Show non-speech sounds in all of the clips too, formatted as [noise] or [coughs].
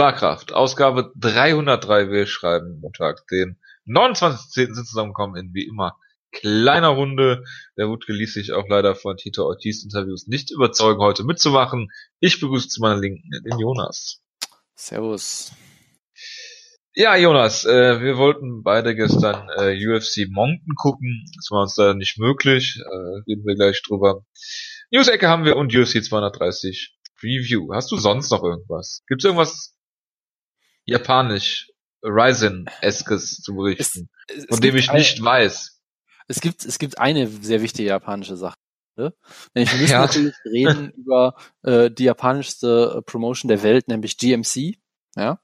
Schlagkraft, Ausgabe 303. Wir schreiben Montag, den 29.10. sind zusammengekommen in wie immer kleiner Runde. Der Wutke ließ sich auch leider von Tito Ortiz Interviews nicht überzeugen, heute mitzumachen. Ich begrüße zu meiner Linken den Jonas. Servus. Ja, Jonas, äh, wir wollten beide gestern äh, UFC Monken gucken. Das war uns leider nicht möglich. Äh, reden wir gleich drüber. News-Ecke haben wir und UFC 230 Review. Hast du sonst noch irgendwas? Gibt's irgendwas japanisch Ryzen-eskes zu berichten, es, es von dem ich nicht weiß? Es gibt, es gibt eine sehr wichtige japanische Sache. Ne? Nämlich, wir müssen ja. natürlich reden [laughs] über äh, die japanischste äh, Promotion der Welt, nämlich GMC. Ja.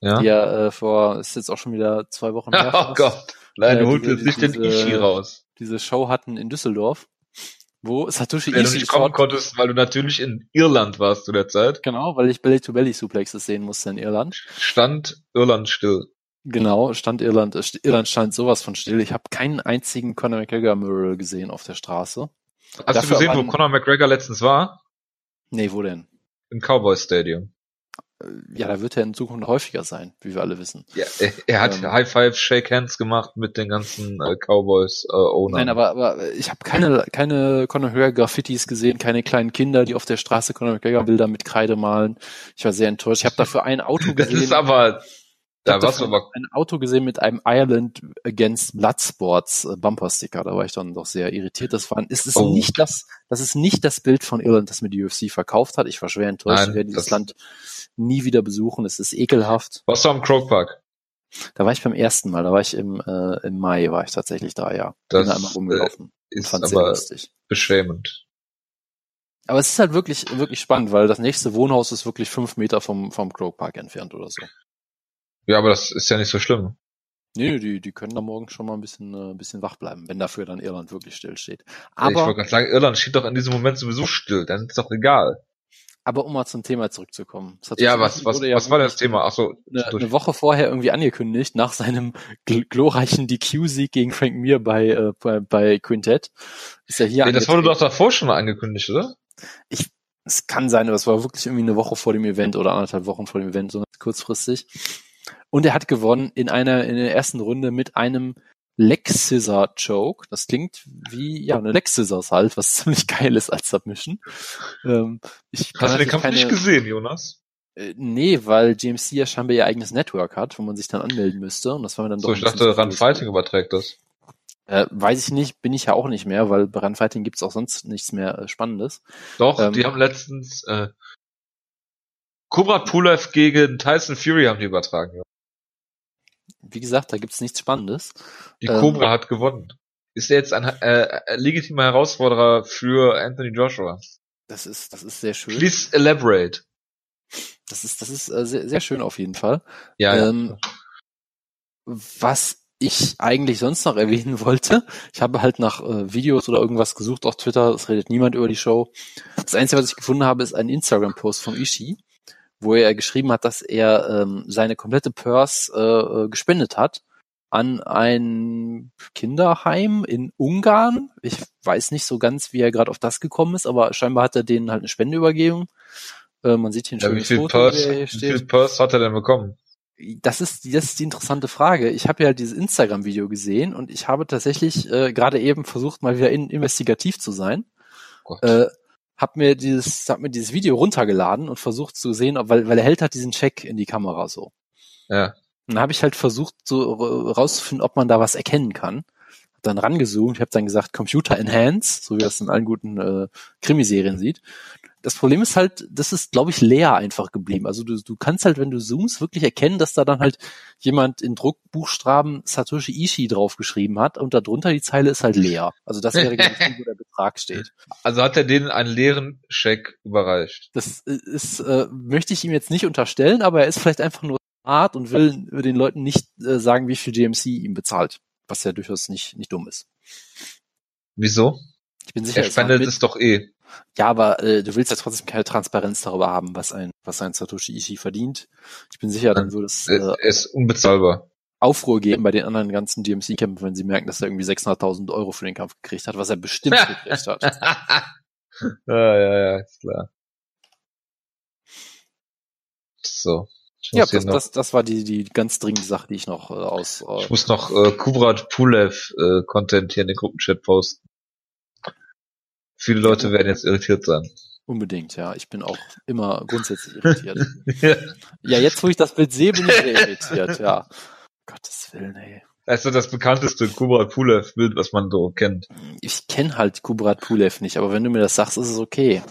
Ja. Die ja äh, vor, ist jetzt auch schon wieder zwei Wochen [laughs] her. oh Gott. Nein, äh, du holst jetzt nicht den Ishi raus. Diese Show hatten in Düsseldorf wo Satoshi Wenn Ishii du nicht kommen konntest, weil du natürlich in Irland warst zu der Zeit. Genau, weil ich Belly-to-Belly-Suplexes sehen musste in Irland. Stand Irland still. Genau, stand Irland. Irland stand sowas von still. Ich habe keinen einzigen Conor McGregor-Mural gesehen auf der Straße. Hast Dafür du gesehen, wo Conor McGregor letztens war? Nee, wo denn? Im Cowboy Stadium. Ja, da wird er in Zukunft häufiger sein, wie wir alle wissen. Ja, er, er hat ähm, High Five, Shake Hands gemacht mit den ganzen äh, Cowboys äh, Owner. Nein, aber, aber ich habe keine keine Conor McGregor Graffitis gesehen, keine kleinen Kinder, die auf der Straße Conor McGregor Bilder mit Kreide malen. Ich war sehr enttäuscht. Ich habe dafür ein Auto gesehen. [laughs] Das ist aber da warst du aber ein Auto gesehen mit einem Ireland Against Bloodsports äh, Bumpersticker. Da war ich dann doch sehr irritiert. Das war, ist es oh. nicht das, das ist nicht das Bild von Irland, das mir die UFC verkauft hat. Ich war schwer enttäuscht. Nein, ich werde dieses Land nie wieder besuchen. Es ist ekelhaft. Warst du am Croke Park? Da war ich beim ersten Mal. Da war ich im, äh, im Mai war ich tatsächlich da, ja. Das Bin da einmal rumgelaufen. Äh, ist fand sehr lustig. beschämend. Aber es ist halt wirklich, wirklich spannend, weil das nächste Wohnhaus ist wirklich fünf Meter vom, vom Croke Park entfernt oder so. Ja, aber das ist ja nicht so schlimm. Nee, die, die können da morgen schon mal ein bisschen, äh, ein bisschen wach bleiben, wenn dafür dann Irland wirklich still steht. Aber, ich wollte gerade sagen, Irland steht doch in diesem Moment sowieso still, dann ist doch egal. Aber um mal zum Thema zurückzukommen. Ja, was, was, ja was war das Thema? Ach so, eine, eine, Woche vorher irgendwie angekündigt, nach seinem gl glorreichen DQ-Sieg gegen Frank Mir bei, äh, bei, bei Quintet. Ist ja hier nee, das wurde doch davor schon mal angekündigt, oder? Ich, es kann sein, aber es war wirklich irgendwie eine Woche vor dem Event oder anderthalb Wochen vor dem Event, so kurzfristig. Und er hat gewonnen in einer, in der ersten Runde mit einem Leg Scissor Choke. Das klingt wie, ja, eine Leg Scissors halt, was [laughs] ziemlich geil ist als Submission. Ähm, ich Hast du den Kampf keine, nicht gesehen, Jonas? Äh, nee, weil GMC ja scheinbar ihr eigenes Network hat, wo man sich dann anmelden müsste. Und das war mir dann so, doch. So, ich dachte, Run Fighting überträgt das. Äh, weiß ich nicht, bin ich ja auch nicht mehr, weil bei Run Fighting gibt's auch sonst nichts mehr äh, Spannendes. Doch, ähm, die haben letztens äh, Kubrat Pulev gegen Tyson Fury haben die übertragen. Ja. Wie gesagt, da gibt's nichts Spannendes. Die Cobra ähm, hat gewonnen. Ist er jetzt ein äh, legitimer Herausforderer für Anthony Joshua? Das ist, das ist sehr schön. Please elaborate. Das ist, das ist äh, sehr, sehr schön auf jeden Fall. Ja, ähm, ja. Was ich eigentlich sonst noch [laughs] erwähnen wollte, ich habe halt nach äh, Videos oder irgendwas gesucht auf Twitter, es redet niemand über die Show. Das Einzige, was ich gefunden habe, ist ein Instagram-Post von Ishii, wo er geschrieben hat, dass er ähm, seine komplette Purse äh, äh, gespendet hat an ein Kinderheim in Ungarn. Ich weiß nicht so ganz, wie er gerade auf das gekommen ist, aber scheinbar hat er denen halt eine Spende übergeben. Äh, man sieht hier ein ja, schönes wie viel Foto, Purse, wie viel Purse hat er denn bekommen? Das ist, das ist die interessante Frage. Ich habe ja dieses Instagram-Video gesehen und ich habe tatsächlich äh, gerade eben versucht, mal wieder in, investigativ zu sein. Gott. Äh, hab mir dieses, hab mir dieses Video runtergeladen und versucht zu sehen, weil, weil er hält halt diesen Check in die Kamera so. Ja. Und dann habe ich halt versucht, so rauszufinden, ob man da was erkennen kann. Hab dann rangezoomt, ich habe dann gesagt, Computer Enhance, so wie das in allen guten äh, Krimiserien sieht das Problem ist halt, das ist, glaube ich, leer einfach geblieben. Also du, du kannst halt, wenn du zoomst, wirklich erkennen, dass da dann halt jemand in Druckbuchstaben Satoshi Ishii draufgeschrieben hat und darunter die Zeile ist halt leer. Also das wäre genau wo der Betrag steht. [laughs] Also hat er denen einen leeren Scheck überreicht. Das ist, äh, möchte ich ihm jetzt nicht unterstellen, aber er ist vielleicht einfach nur smart und will den Leuten nicht äh, sagen, wie viel GMC ihm bezahlt. Was ja durchaus nicht, nicht dumm ist. Wieso? Ich bin sicher, er spendet es doch eh. Ja, aber äh, du willst ja trotzdem keine Transparenz darüber haben, was ein, was ein Satoshi Ishii verdient. Ich bin sicher, dann würde es äh, er ist unbezahlbar. Aufruhr geben bei den anderen ganzen DMC-Kämpfen, wenn sie merken, dass er irgendwie 600.000 Euro für den Kampf gekriegt hat, was er bestimmt [laughs] gekriegt hat. ja, ja, ja, ist klar. So. Ja, das, das, das war die, die ganz dringende Sache, die ich noch äh, aus. Äh, ich muss noch äh, Kubrat Pulev äh, Content hier in den Gruppenchat posten. Viele Leute werden jetzt irritiert sein. unbedingt, ja. Ich bin auch immer grundsätzlich irritiert. [laughs] ja, jetzt, wo ich das Bild sehe, bin ich sehr irritiert, ja. Gottes Willen, ey. Also das bekannteste Kubrat Pulev Bild, was man so kennt. Ich kenne halt Kubrat Pulev nicht, aber wenn du mir das sagst, ist es okay.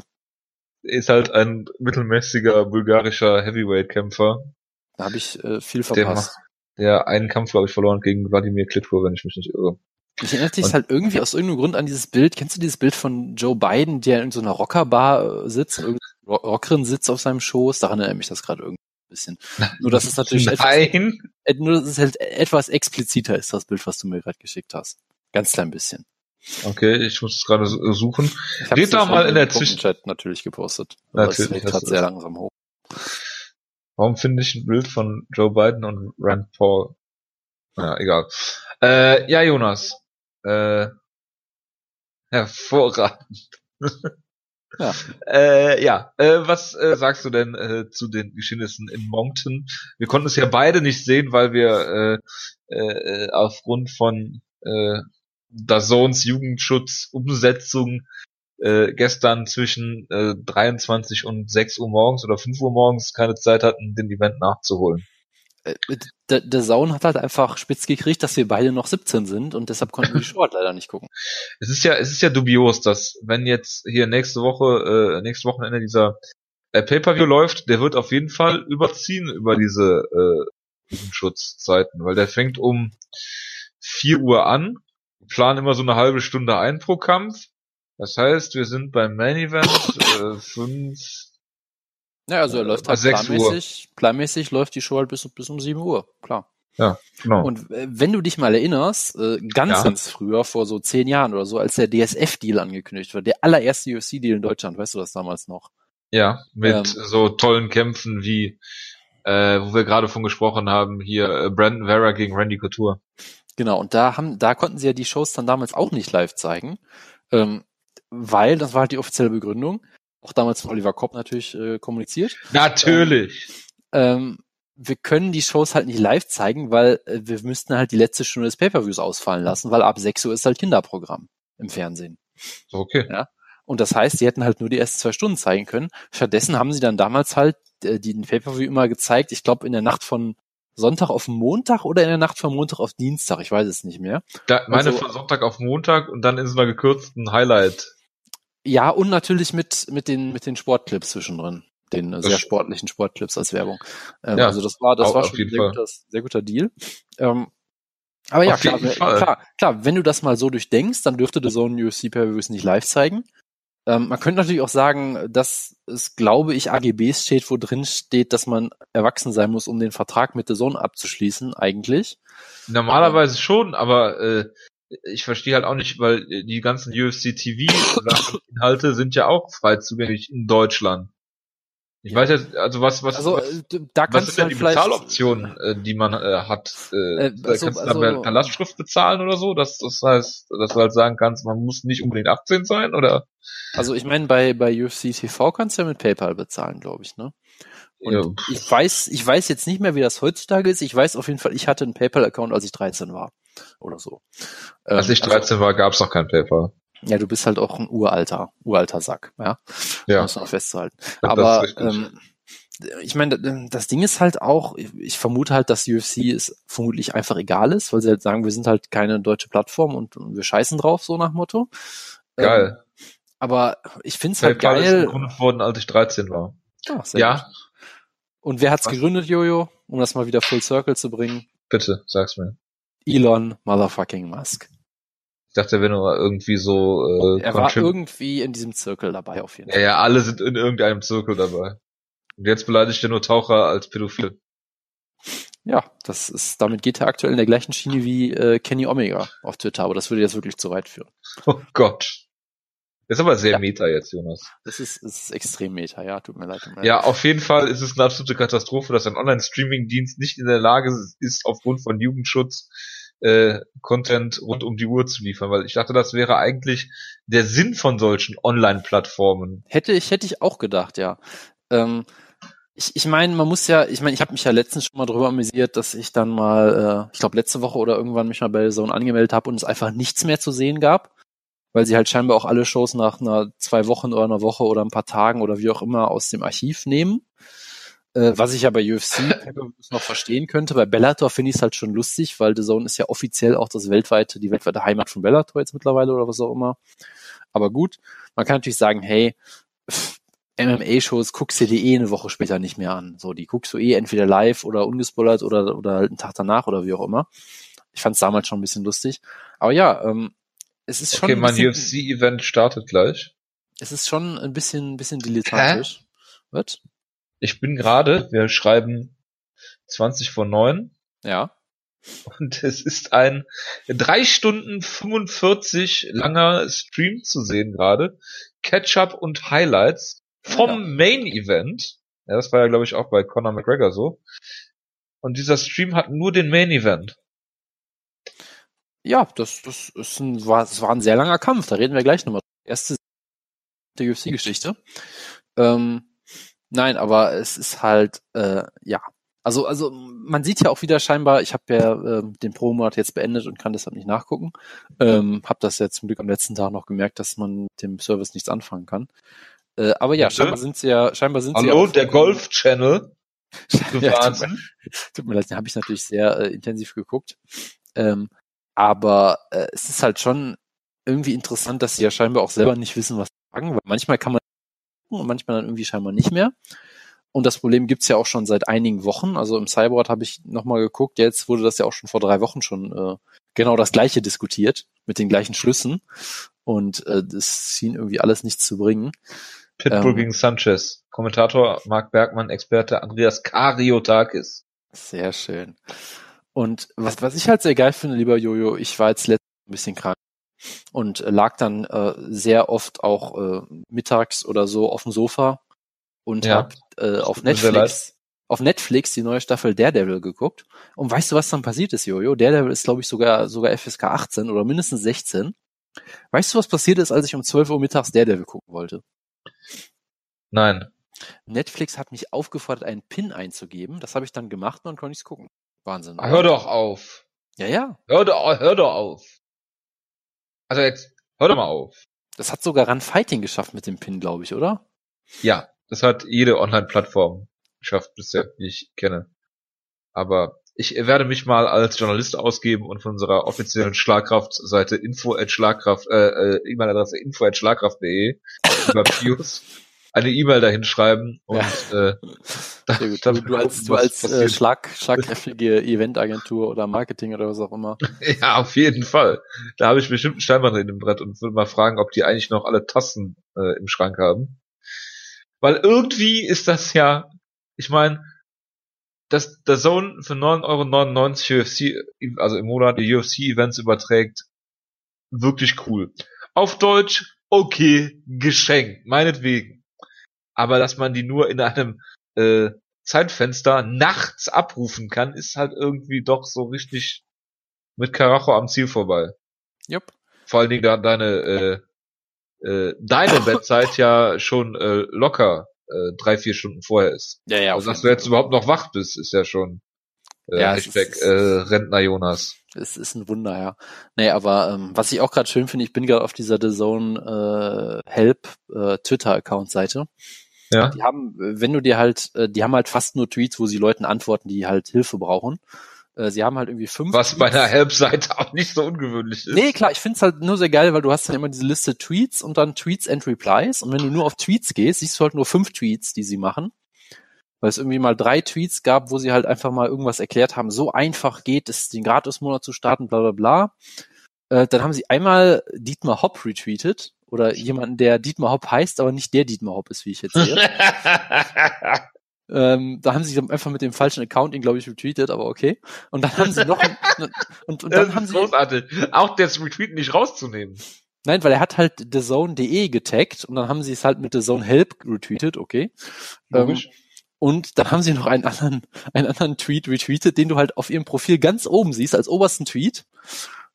Ist halt ein mittelmäßiger bulgarischer Heavyweight-Kämpfer, Da habe ich äh, viel der, verpasst. der einen Kampf, glaube ich, verloren gegen Wladimir Klitschko, wenn ich mich nicht irre. Mich erinnert dich halt irgendwie aus irgendeinem Grund an dieses Bild. Kennst du dieses Bild von Joe Biden, der in so einer Rockerbar äh, sitzt, Rockerin sitzt auf seinem Schoß? Daran erinnert mich das gerade irgendwie ein bisschen. Nur dass es natürlich etwas, [laughs] Nein! äh, nur dass es halt etwas expliziter ist, das Bild, was du mir gerade geschickt hast. Ganz klein bisschen. Okay, ich muss es gerade su- suchen. Ich doch schon mal in der Gruppenchat natürlich gepostet. Natürlich du sehr das. langsam hoch. Warum finde ich ein Bild von Joe Biden und Rand Paul? Ja, egal. Äh, ja, Jonas. Äh, hervorragend. [laughs] Ja. Äh, ja, äh, was äh, sagst du denn äh, zu den Geschehnissen in Moncton? Wir konnten es ja beide nicht sehen, weil wir äh, äh, aufgrund von äh, Dazons Jugendschutzumsetzung äh, gestern zwischen äh, 23 und 6 Uhr morgens oder 5 Uhr morgens keine Zeit hatten, den Event nachzuholen. Äh, Der, der Saun hat halt einfach spitz gekriegt, dass wir beide noch 17 sind und deshalb konnten wir die [laughs] Show halt leider nicht gucken. Es ist ja, es ist ja dubios, dass wenn jetzt hier nächste Woche, äh, nächstes Wochenende dieser äh, Pay-per-View läuft, der wird auf jeden Fall überziehen über diese äh, Schutzzeiten, weil der fängt um 4 Uhr an, planen immer so eine halbe Stunde ein pro Kampf. Das heißt, wir sind beim Main Event äh, fünf, Ja, also er läuft halt 6 Uhr. planmäßig, planmäßig läuft die Show halt bis, bis um 7 Uhr, klar. genau. Und äh, wenn du dich mal erinnerst, äh, ganz, Ja. ganz früher, vor so zehn Jahren oder so, als der DSF-Deal angekündigt wurde, der allererste UFC-Deal in Deutschland, weißt du das damals noch? Ja, mit Ähm. so tollen Kämpfen wie, äh, wo wir gerade von gesprochen haben, hier äh, Brandon Vera gegen Randy Couture. Genau, und da haben, da konnten sie ja die Shows dann damals auch nicht live zeigen, ähm, weil, das war halt die offizielle Begründung, auch damals von Oliver Kopp natürlich äh, kommuniziert, Natürlich. ähm, wir können die Shows halt nicht live zeigen, weil äh, wir müssten halt die letzte Stunde des Pay-Per-Views ausfallen lassen, weil ab 6 Uhr ist halt Kinderprogramm im Fernsehen. Okay. Und das heißt, sie hätten halt nur die ersten zwei Stunden zeigen können. Stattdessen haben sie dann damals halt äh, die den Pay-Per-View immer gezeigt, ich glaube in der Nacht von Sonntag auf Montag oder in der Nacht von Montag auf Dienstag, ich weiß es nicht mehr. Da, meine Also- von Sonntag auf Montag und dann in so einer gekürzten Highlight. Ja, und natürlich mit, mit den, mit den Sportclips zwischendrin. Den Das sehr sportlichen Sportclips als Werbung. Ähm, Ja, also das war, das war schon ein sehr guter, sehr guter Deal. Ähm, aber ja, Auf klar, we- Fall. klar, klar, wenn du das mal so durchdenkst, dann dürfte The Zone UFC Pay-Per-Views nicht live zeigen. Ähm, man könnte natürlich auch sagen, dass es, glaube ich, AGBs steht, wo drin steht, dass man erwachsen sein muss, um den Vertrag mit The Zone abzuschließen, eigentlich. Normalerweise schon, aber äh, ich verstehe halt auch nicht, weil äh, die ganzen UFC TV [coughs] Inhalte sind ja auch frei zugänglich in Deutschland. Ich Ja. weiß jetzt, also was was Also was, äh, da was sind denn die Bezahloptionen, äh, die man äh, hat? Äh, Äh, da also- kannst du also- dann per Lastschrift bezahlen oder so? Das, das heißt, dass du halt sagen kannst, man muss nicht unbedingt 18 sein oder? Also ich meine, bei, bei UFC TV kannst du ja mit PayPal bezahlen, glaube ich, ne? Und Ja, ich weiß, ich weiß jetzt nicht mehr, wie das heutzutage ist. Ich weiß auf jeden Fall, ich hatte einen PayPal-Account, als ich 13 war. Oder so. als Ähm, ich 13 war, gab's noch kein PayPal. Also, ja, du bist halt auch ein uralter, uralter Sack, ja. Ja, Muss man festzuhalten. das Aber ähm, ich meine, das Ding ist halt auch, ich- vermute halt, dass UFC es vermutlich einfach egal ist, weil sie halt sagen, wir sind halt keine deutsche Plattform und wir scheißen drauf, so nach Motto. Ähm, Geil. aber ich find's halt PayPal ist geil. gegründet worden, als ich 13 war. Sehr Ja, gut. Und wer hat's Was? gegründet, Jojo? Um das mal wieder full circle zu bringen. bitte, sag's mir. Elon Motherfucking Musk. Ich dachte, wenn du irgendwie so äh, Er war irgendwie in diesem Zirkel dabei auf jeden Ja, Fall. ja, alle sind in irgendeinem Zirkel dabei. Und jetzt beleidigt er nur Taucher als Pädophil. Ja, das ist, damit geht er aktuell in der gleichen Schiene wie äh, Kenny Omega auf Twitter, aber das würde jetzt wirklich zu weit führen. [laughs] Oh Gott. Ist aber sehr Ja. meta jetzt, Jonas. Das ist, das ist extrem meta, ja, tut mir leid. Tut mir leid. Ja, auf jeden Fall ist es eine absolute Katastrophe, dass ein Online-Streaming-Dienst nicht in der Lage ist, aufgrund von Jugendschutz äh, Content rund um die Uhr zu liefern, weil ich dachte, das wäre eigentlich der Sinn von solchen Online-Plattformen. Hätte ich, hätte ich auch gedacht, ja. Ähm, Ich, ich meine, man muss ja, ich meine, ich habe mich ja letztens schon mal drüber amüsiert, dass ich dann mal, äh, ich glaube letzte Woche oder irgendwann mich mal bei Zone angemeldet habe und es einfach nichts mehr zu sehen gab, weil sie halt scheinbar auch alle Shows nach einer zwei Wochen oder einer Woche oder ein paar Tagen oder wie auch immer aus dem Archiv nehmen. Äh, was ich ja bei UFC [laughs] noch verstehen könnte. Bei Bellator finde ich es halt schon lustig, weil The Zone ist ja offiziell auch das weltweite, die weltweite Heimat von Bellator jetzt mittlerweile oder was auch immer. Aber gut, man kann natürlich sagen, hey, MMA-Shows guckst du dir eh eine Woche später nicht mehr an. So, die guckst du eh entweder live oder ungespoilert oder, oder halt einen Tag danach oder wie auch immer. Ich fand es damals schon ein bisschen lustig. Aber ja, ähm, es ist schon. Okay, mein UFC-Event startet gleich. Es ist schon ein bisschen, ein bisschen dilettantisch. Was? Ich bin gerade, wir schreiben 20 vor 9. Ja. Und es ist ein drei Stunden 45 langer Stream zu sehen gerade. Catch-up und Highlights vom ja. Main Event. Ja, das war ja, glaube ich, auch bei Conor McGregor so. Und dieser Stream hat nur den Main Event. Ja, das, das ist ein, war, das war ein sehr langer Kampf. Da reden wir gleich nochmal. Erste der UFC-Geschichte. Ähm, nein, aber es ist halt, äh, ja. Also, also man sieht ja auch wieder scheinbar, ich habe ja äh, den Pro-Monat jetzt beendet und kann deshalb nicht nachgucken. Ähm, habe das jetzt zum Glück am letzten Tag noch gemerkt, dass man mit dem Service nichts anfangen kann. Äh, aber ja, Bitte? scheinbar sind sie ja, scheinbar sind Hallo, sie Hallo, der Golf Channel. [laughs] ja, tut, mir, tut mir leid, den habe ich natürlich sehr äh, intensiv geguckt. Ähm, aber äh, es ist halt schon irgendwie interessant, dass sie ja scheinbar auch selber nicht wissen, was sagen, weil manchmal kann man und manchmal dann irgendwie scheinbar nicht mehr. Und das Problem gibt's ja auch schon seit einigen Wochen. Also im Cyborg habe ich nochmal geguckt, jetzt wurde das ja auch schon vor drei Wochen schon äh, genau das gleiche diskutiert, mit den gleichen Schlüssen. Und äh, das schien irgendwie alles nichts zu bringen. Pitbull ähm, gegen Sanchez. Kommentator Marc Bergmann, Experte Andreas Kariotakis. Sehr schön. Und was, was ich halt sehr geil finde, lieber Jojo, ich war jetzt letztens ein bisschen krank und lag dann äh, sehr oft auch äh, mittags oder so auf dem Sofa und ja, hab äh, auf Netflix auf Netflix die neue Staffel Daredevil geguckt. Und weißt du, was dann passiert ist, Jojo? Daredevil ist, glaube ich, sogar sogar FSK 18 oder mindestens 16. Weißt du, was passiert ist, als ich um 12 Uhr mittags Daredevil gucken wollte? Nein. Netflix hat mich aufgefordert, einen PIN einzugeben. Das habe ich dann gemacht und dann konnte ich es gucken. Wahnsinn. Hör doch auf. Ja, ja. Hör doch, hör doch auf. Also jetzt, hör doch mal auf. Das hat sogar Run Fighting geschafft mit dem PIN, glaube ich, oder? Ja, das hat jede Online-Plattform geschafft bisher, die ich kenne. Aber ich werde mich mal als Journalist ausgeben und von unserer offiziellen Schlagkraft-Seite info at Schlagkraft, äh, äh, E-Mail-Adresse info at schlagkraft.de über Pius [laughs] eine E-Mail dahin schreiben und ja. äh, [laughs] dann du, als, du als äh, schlag, [laughs] schlagkräftige Eventagentur oder Marketing oder was auch immer. [laughs] Ja, auf jeden Fall. Da habe ich bestimmt einen Steinmann in dem Brett und würde mal fragen, ob die eigentlich noch alle Tassen äh, im Schrank haben. Weil irgendwie ist das ja, ich meine, dass der Zone für 9,99 Euro UFC, also im Monat die UFC-Events überträgt, wirklich cool. Auf Deutsch, okay, geschenkt, meinetwegen. Aber dass man die nur in einem äh, Zeitfenster nachts abrufen kann, ist halt irgendwie doch so richtig mit Karacho am Ziel vorbei. Jupp. Vor allen Dingen da deine äh, äh, deine [laughs] Bettzeit ja schon äh, locker äh, drei, vier Stunden vorher ist. Ja, ja. Also, dass du jetzt überhaupt noch wach bist, ist ja schon äh, ja, Hashtag ist, äh, Rentner Jonas. Es ist ein Wunder, ja. Nee, aber ähm, was ich auch gerade schön finde, ich bin gerade auf dieser The Zone äh, Help äh, Twitter-Account-Seite. Ja. Die haben, wenn du dir halt, äh, die haben halt fast nur Tweets, wo sie Leuten antworten, die halt Hilfe brauchen. Äh, sie haben halt irgendwie fünf. Was Tweets. bei einer Help-Seite auch nicht so ungewöhnlich ist. Nee, klar, ich find's halt nur sehr geil, weil du hast dann immer diese Liste Tweets und dann Tweets and Replies. Und wenn du nur auf Tweets gehst, siehst du halt nur fünf Tweets, die sie machen. Weil es irgendwie mal drei Tweets gab, wo sie halt einfach mal irgendwas erklärt haben. So einfach geht es, den Gratis-Monat zu starten, bla bla bla. Äh, dann haben sie einmal Dietmar Hopp retweetet oder jemanden, der Dietmar Hopp heißt, aber nicht der Dietmar Hopp ist, wie ich jetzt sehe. [laughs] Ähm, da haben sie einfach mit dem falschen Account ihn, glaube ich, retweetet, aber okay. Und dann haben sie noch [laughs] und, und dann haben sie großartig. auch das Retweet nicht rauszunehmen. Nein, weil er hat halt thezone.de getaggt und dann haben sie es halt mit thezone help retweetet, okay. Ähm, und dann haben sie noch einen anderen, einen anderen Tweet retweetet, den du halt auf ihrem Profil ganz oben siehst, als obersten Tweet,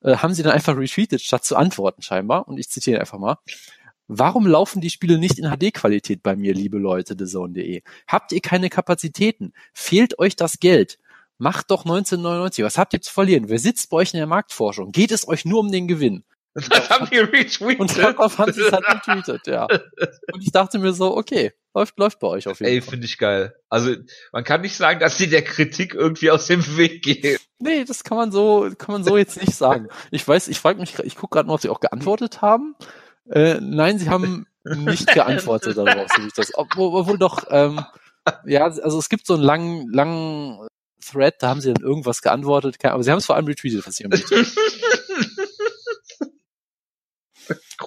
äh, haben sie dann einfach retweetet, statt zu antworten scheinbar. Und ich zitiere einfach mal. Warum laufen die Spiele nicht in HD-Qualität bei mir, liebe Leute, TheZone.de? Habt ihr keine Kapazitäten? Fehlt euch das Geld? Macht doch 1999. Was habt ihr zu verlieren? Wer sitzt bei euch in der Marktforschung? Geht es euch nur um den Gewinn? Das [laughs] haben die retweetet. Und darauf haben sie es halt [laughs] retweetet, ja. Und ich dachte mir so, okay, läuft, läuft bei euch auf jeden Ey, Fall. finde ich geil. Also, man kann nicht sagen, dass sie der Kritik irgendwie aus dem Weg gehen. Nee, das kann man so, kann man so jetzt nicht sagen. Ich weiß, ich frage mich, ich gucke gerade mal, ob sie auch geantwortet haben. Äh, nein, sie haben nicht [laughs] geantwortet darauf, so wie ich das. Obwohl, obwohl doch, ähm, ja, also es gibt so einen langen, langen Thread, da haben sie dann irgendwas geantwortet, aber sie haben es vor allem retweetet, was sie [laughs] haben.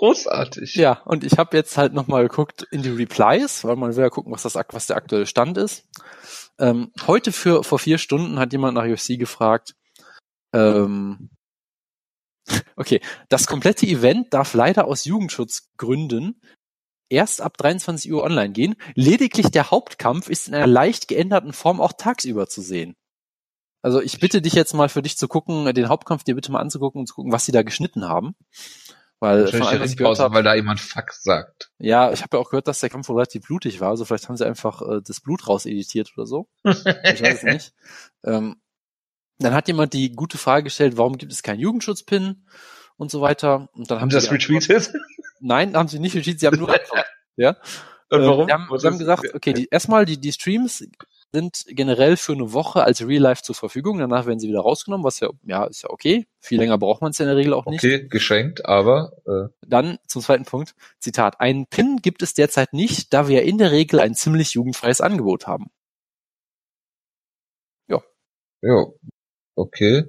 Großartig. Ja, und ich habe jetzt halt nochmal geguckt in die Replies, weil man will ja gucken, was, das, was der aktuelle Stand ist. Ähm, heute für vor vier Stunden hat jemand nach UFC gefragt, ähm, [laughs] okay, das komplette Event darf leider aus Jugendschutzgründen erst ab 23 Uhr online gehen. Lediglich der Hauptkampf ist in einer leicht geänderten Form auch tagsüber zu sehen. Also ich bitte dich jetzt mal für dich zu gucken, den Hauptkampf dir bitte mal anzugucken und zu gucken, was sie da geschnitten haben. Weil von allem, was gehört habe, weil da jemand Fuck sagt. ja, ich habe ja auch gehört, dass der Kampf wohl relativ blutig war. Also vielleicht haben sie einfach äh, das Blut rauseditiert oder so. [laughs] Ich weiß es nicht. Ähm, dann hat jemand die gute Frage gestellt, warum gibt es keinen Jugendschutzpin und so weiter. Und dann haben Haben sie das retweetet? [laughs] Nein, haben sie nicht retweetet, sie haben nur [laughs] geantwortet. ja. Und Äh, warum? Sie haben, sie haben gesagt, okay, die, erstmal die, die Streams sind generell für eine Woche als Real Life zur Verfügung. Danach werden sie wieder rausgenommen, was ja, ja, ist ja okay. Viel länger braucht man es ja in der Regel auch nicht. Okay, geschenkt, aber äh, Dann zum zweiten Punkt. Zitat. Einen Pin gibt es derzeit nicht, da wir in der Regel ein ziemlich jugendfreies Angebot haben. ja, okay.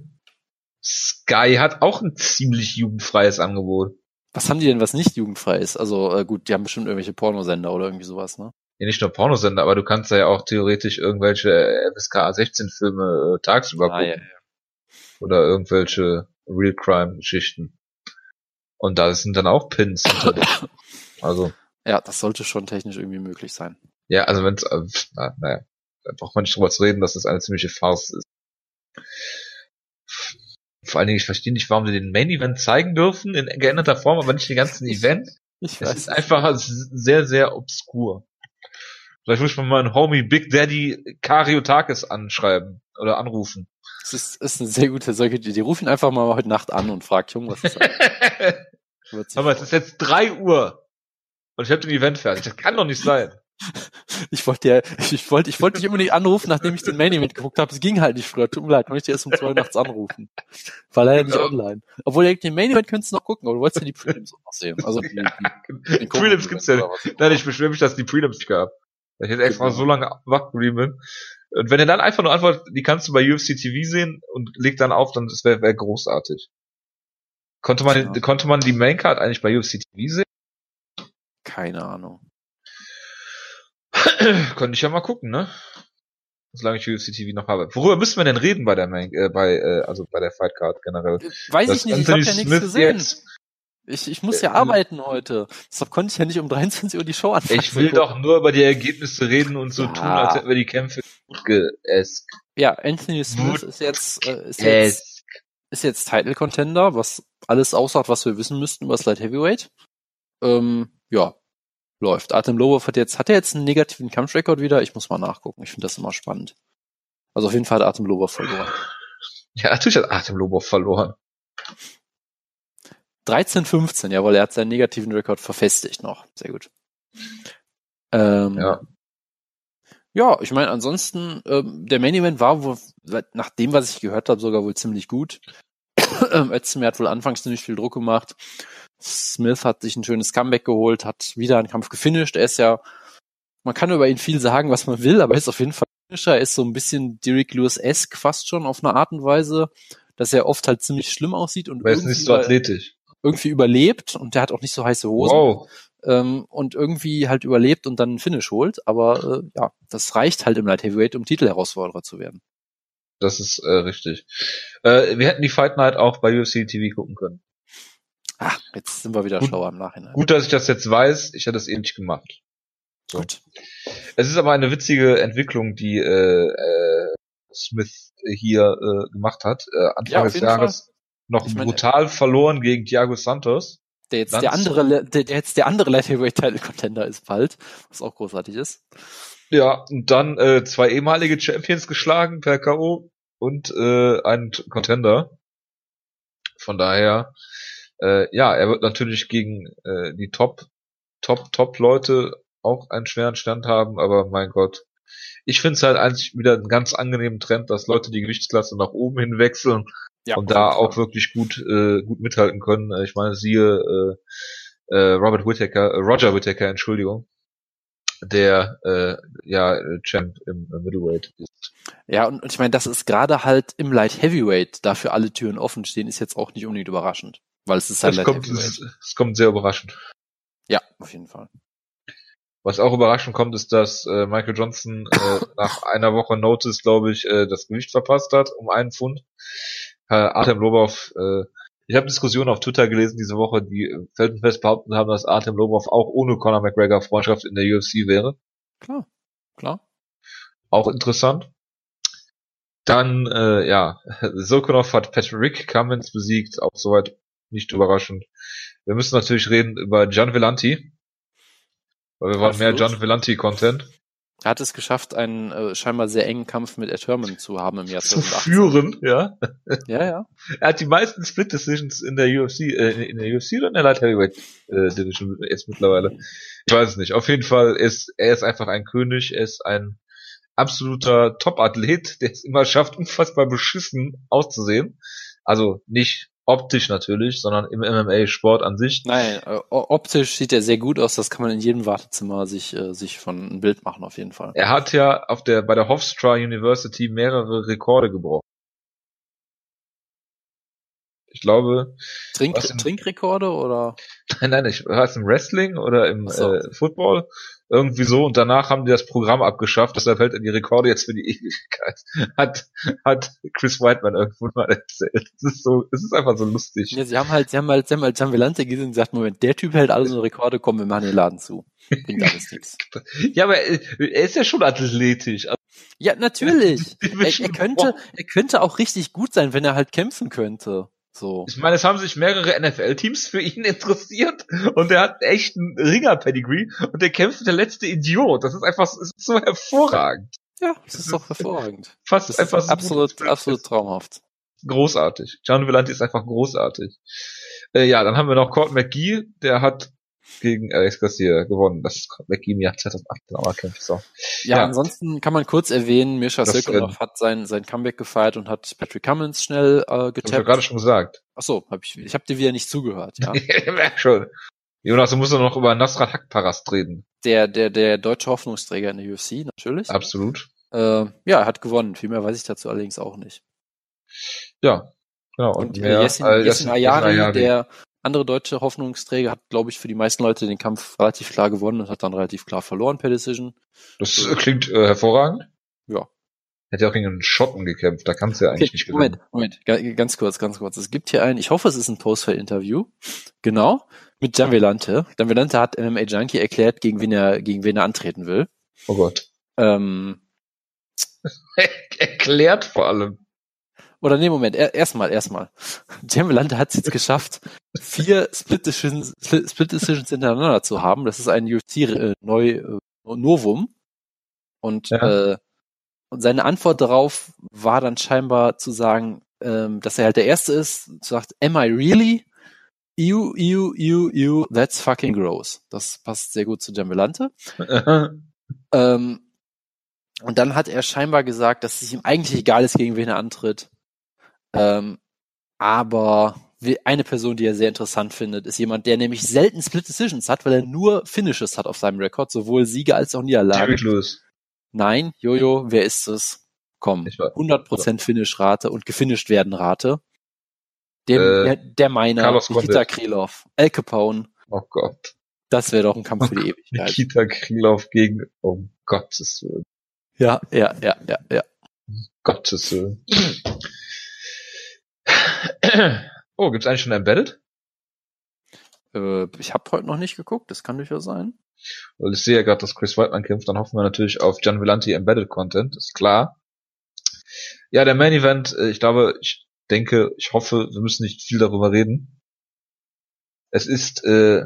Sky hat auch ein ziemlich jugendfreies Angebot. Was haben die denn, was nicht jugendfrei ist? Also äh, gut, die haben bestimmt irgendwelche Pornosender oder irgendwie sowas, ne? Ja, nicht nur Pornosender, aber du kannst da ja auch theoretisch irgendwelche äh, FSK 16 Filme äh, tagsüber Ah, gucken. ja, ja. Oder irgendwelche Real Crime Geschichten. Und da sind dann auch Pins hinter. Also, ja, das sollte schon technisch irgendwie möglich sein. ja, also wenn's, äh, na, naja, da braucht man nicht drüber zu reden, dass das eine ziemliche Farce ist. Vor allen Dingen, ich verstehe nicht, warum sie den Main Event zeigen dürfen, in geänderter Form, aber nicht den ganzen Event. Ich Es weiß. ist einfach sehr, sehr obskur. Vielleicht muss ich mal meinen Homie Big Daddy Kariotakis anschreiben oder anrufen. Das ist, ist eine sehr gute solche Idee. Die rufen einfach mal heute Nacht an und fragt, Junge, was ist das? [laughs] Mal, es ist jetzt drei Uhr und ich habe den Event fertig. Das kann doch nicht sein. Ich wollte ja, ich wollte, ich wollte dich unbedingt anrufen, nachdem ich den Main Event geguckt habe. Es ging halt nicht früher. Tut mir leid, möchte ich erst um zwei Uhr nachts anrufen. War leider nicht online. Obwohl den Main Event könntest du noch gucken, aber du wolltest ja die Prelims auch noch sehen. Also die, [laughs] Ja, die, den Prelims gibt's ja. Nein, ich beschwere mich, dass es die Prelims nicht gab. Weil Ich jetzt extra Genau. so lange wach geblieben bin. Und wenn er dann einfach nur antwortet, die kannst du bei UFC TV sehen und legt dann auf, dann wäre wär großartig. Konnte man, Ja. konnte man die Maincard eigentlich bei UFC TV sehen? Keine Ahnung. [clears throat] Könnte ich ja mal gucken, ne? Solange ich UFC TV noch habe. Worüber müssen wir denn reden bei der Main, äh, bei, äh, also bei der Fightcard generell? Weiß Dass ich nicht, ich habe Anthony ja nichts gesehen. jetzt- Ich, ich muss ja Äh, arbeiten heute. Deshalb konnte ich ja nicht um 23 Uhr die Show anfangen. Ich will doch nur über die Ergebnisse reden und so Ja. tun, als hätten wir die Kämpfe gut geesk. Ja, Anthony Smith ist jetzt, äh, ist jetzt, ist jetzt Title Contender, was alles aussagt, was wir wissen müssten über Slight Heavyweight. Ähm, ja, läuft. Artem Lobov hat jetzt, hat er jetzt einen negativen Kampfrekord wieder? Ich muss mal nachgucken. Ich finde das immer spannend. Also auf jeden Fall hat Artem Lobov verloren. Ja, natürlich hat Artem Lobov verloren. 13, 15, jawohl, er hat seinen negativen Rekord verfestigt noch. Sehr gut. Ähm, Ja. Ja, ich meine, ansonsten, ähm, der Main Event war wohl, nach dem, was ich gehört habe, sogar wohl ziemlich gut. ähm, Özdemir hat wohl anfangs ziemlich viel Druck gemacht. Smith hat sich ein schönes Comeback geholt, hat wieder einen Kampf gefinisht. Er ist ja, man kann über ihn viel sagen, was man will, aber er ist auf jeden Fall Finisher. Er ist so ein bisschen Derek Lewis-esque fast schon auf eine Art und Weise, dass er oft halt ziemlich schlimm aussieht und er ist nicht so athletisch. Irgendwie überlebt und der hat auch nicht so heiße Hosen Wow. ähm, und irgendwie halt überlebt und dann einen Finish holt. Aber äh, ja, das reicht halt im Light Heavyweight, um Titelherausforderer zu werden. Das ist äh, richtig. Äh, wir hätten die Fight Night auch bei UFC TV gucken können. Ah, jetzt sind wir wieder Gut. schlauer im Nachhinein. Gut, dass ich das jetzt weiß. Ich hätte es eh nicht gemacht. So. Gut. Es ist aber eine witzige Entwicklung, die äh, äh, Smith hier äh, gemacht hat. Äh, Ja, Anfang auf des Jahres noch Ich meine, brutal verloren gegen Thiago Santos. Der jetzt der andere, der, der jetzt der andere Light Heavyweight Title Contender ist bald, was auch großartig ist. Ja, und dann äh, zwei ehemalige Champions geschlagen per K.O. und äh, einen T- Contender. Von daher, äh, ja, er wird natürlich gegen äh, die Top, Top, Top Leute auch einen schweren Stand haben, aber mein Gott. Ich finde es halt eigentlich wieder einen ganz angenehmen Trend, dass Leute die Gewichtsklasse nach oben hin wechseln Ja, und da auch wirklich gut, äh, gut mithalten können. Äh, Ich meine, siehe äh, äh, Robert Whittaker, äh, Roger Whittaker, Entschuldigung, der äh, ja äh, Champ im äh, Middleweight ist. Ja, und, und ich meine, das ist gerade halt im Light Heavyweight, dafür alle Türen offen stehen, ist jetzt auch nicht unbedingt überraschend. Weil es ist halt Es Light kommt, Heavyweight. es, es kommt sehr überraschend. Ja, auf jeden Fall. Was auch überraschend kommt, ist, dass äh, Michael Johnson äh, [laughs] nach einer Woche Notice, glaube ich, äh, das Gewicht verpasst hat um einen Pfund. Äh, Artem Lobov, äh, ich habe Diskussionen auf Twitter gelesen diese Woche, die äh, felsenfest behaupten haben, dass Artem Lobov auch ohne Conor McGregor Freundschaft in der UFC wäre. Klar, klar. Auch interessant. Dann, äh, ja, [laughs] Sokonov hat Patrick Cummins besiegt, auch soweit nicht überraschend. Wir müssen natürlich reden über Gian Vellanti. Weil wir wollen mehr Absolut. Gian Vellanti-Content. Er hat es geschafft, einen äh, scheinbar sehr engen Kampf mit Ed Herman zu haben im Jahr Zu 2018. führen, ja. [laughs] Ja, ja. Er hat die meisten Split Decisions in der UFC, äh, in der UFC oder in der Light Heavyweight äh, Division jetzt mittlerweile. Ich weiß es nicht. Auf jeden Fall ist er ist einfach ein König. Er ist ein absoluter Top-Athlet, der es immer schafft, unfassbar beschissen auszusehen. Also nicht optisch natürlich, sondern im MMA-Sport an sich. Nein, optisch sieht er sehr gut aus. Das kann man in jedem Wartezimmer sich, äh, sich von ein Bild machen, auf jeden Fall. Er hat ja auf der bei der Hofstra University mehrere Rekorde gebrochen. Ich glaube, Trink, denn? Trinkrekorde oder? [laughs] Nein, nein, ich war es im Wrestling oder im so. äh, Football. Irgendwie so. Und danach haben die das Programm abgeschafft. Deshalb hält er die Rekorde jetzt für die Ewigkeit. [laughs] Hat, hat Chris Whiteman irgendwo mal erzählt. Es ist so, es ist einfach so lustig. Ja, sie haben halt, sie haben halt, sie haben halt Gian Vellante gesehen und gesagt, Moment, der Typ hält alle so Rekorde, komm, wir machen den Laden zu. Bringt [laughs] alles nichts. Ja, aber er, er ist ja schon athletisch. Ja, natürlich. [laughs] Er, er könnte, er könnte auch richtig gut sein, wenn er halt kämpfen könnte. So. Ich meine, es haben sich mehrere NFL-Teams für ihn [laughs] interessiert und er hat echt einen Ringer-Pedigree und der kämpft wie der letzte Idiot. Das ist einfach, es ist so hervorragend. Ja, das ist doch hervorragend. Fast Das einfach ist so absolut, gut. absolut traumhaft. großartig. John Villanti ist einfach großartig. Äh, ja, dann haben wir noch Court McGee, der hat gegen Alex Garcia gewonnen. Das McGee im Jahr 2018 auch erkämpft. So. Ja, Ja. ansonsten kann man kurz erwähnen, Das, Silkonov hat sein, sein Comeback gefeiert und hat Patrick Cummins schnell äh, Hab ich ja getappt. gerade schon gesagt. Ach so, hab ich, ich habe dir wieder nicht zugehört, ja. [laughs] Merk schon. Jonas, du musst doch noch über Nasrat Hakparast reden. Der, der, der deutsche Hoffnungsträger in der UFC, natürlich. Absolut. Äh, ja, er hat gewonnen. Viel mehr weiß ich dazu allerdings auch nicht. Ja, genau. Und mehr, äh, Jessin, äh, Jessin Yassin- Ayari, Ayari. der andere deutsche Hoffnungsträger, hat, glaube ich, für die meisten Leute den Kampf relativ klar gewonnen und hat dann relativ klar verloren per Decision. Das klingt äh, hervorragend. Ja. Hätte ja auch gegen einen Schotten gekämpft. Da kannst du ja eigentlich nicht gewinnen. Moment, Moment, ga- ganz kurz, ganz kurz. Es gibt hier ein, ich hoffe, es ist ein Post-Interview. Genau. Mit Jan Velante. Jan Velante hat MMA Junkie erklärt, gegen wen er, gegen wen er antreten will. Oh Gott. Ähm, [laughs] Erklärt vor allem. Oder nee, Moment, er, erstmal, erstmal. [laughs] Jan Velante hat es jetzt geschafft, vier Split Decisions, Split Decisions hintereinander zu haben. Das ist ein UFC äh, neu äh, Novum. Und, Ja. äh, und seine Antwort darauf war dann scheinbar zu sagen, ähm, dass er halt der Erste ist, sagt, am I really? You, you, you, you, that's fucking gross. Das passt sehr gut zu Jambilante. [laughs] Ähm, und dann hat er scheinbar gesagt, dass es ihm eigentlich egal ist, gegen wen er antritt. Ähm, aber eine Person, die er sehr interessant findet, ist jemand, der nämlich selten Split Decisions hat, weil er nur Finishes hat auf seinem Rekord, sowohl Siege als auch Niederlagen. Derrick Lewis. Nein, Jojo, wer ist es? Komm, Ich weiß. 100% Finish-Rate und gefinisht werden Rate. Dem, Äh, der, der meiner, Carlos Nikita. Krylov, Al Capone, Oh Gott. das wäre doch ein Kampf für die [laughs] Ewigkeit. Nikita Krylov gegen, oh Gottes Willen. Ja, ja, ja, ja, ja. Gottes Willen. [clears throat] Oh, gibt's eigentlich schon Embedded? Äh, ich habe heute noch nicht geguckt, das kann durchaus sein. Weil ich sehe ja gerade, dass Chris Whiteman kämpft, dann hoffen wir natürlich auf Gian Villanti Embedded Content, ist klar. Ja, der Main Event, äh, ich glaube, ich denke, ich hoffe, wir müssen nicht viel darüber reden. Es ist äh,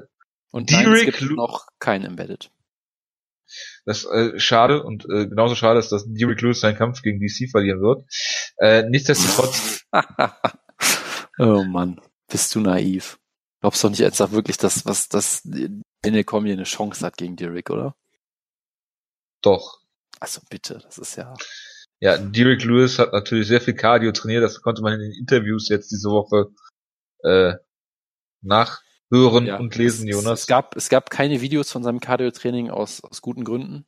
Und nein, es gibt noch kein Embedded. das äh, schade und äh, genauso schade ist, dass Derek Lewis seinen Kampf gegen DC verlieren wird. Äh, nichtsdestotrotz, [laughs] oh Mann, bist du naiv. Glaubst doch nicht ernsthaft wirklich, dass was das Daniel Cormier eine Chance hat gegen Derek, oder? doch. Also bitte, das ist ja. Ja, Derek Lewis hat natürlich sehr viel Cardio trainiert, das konnte man in den Interviews jetzt diese Woche äh, nachhören ja und lesen, es, Jonas. Es gab, es gab keine Videos von seinem Cardio-Training aus, aus guten Gründen.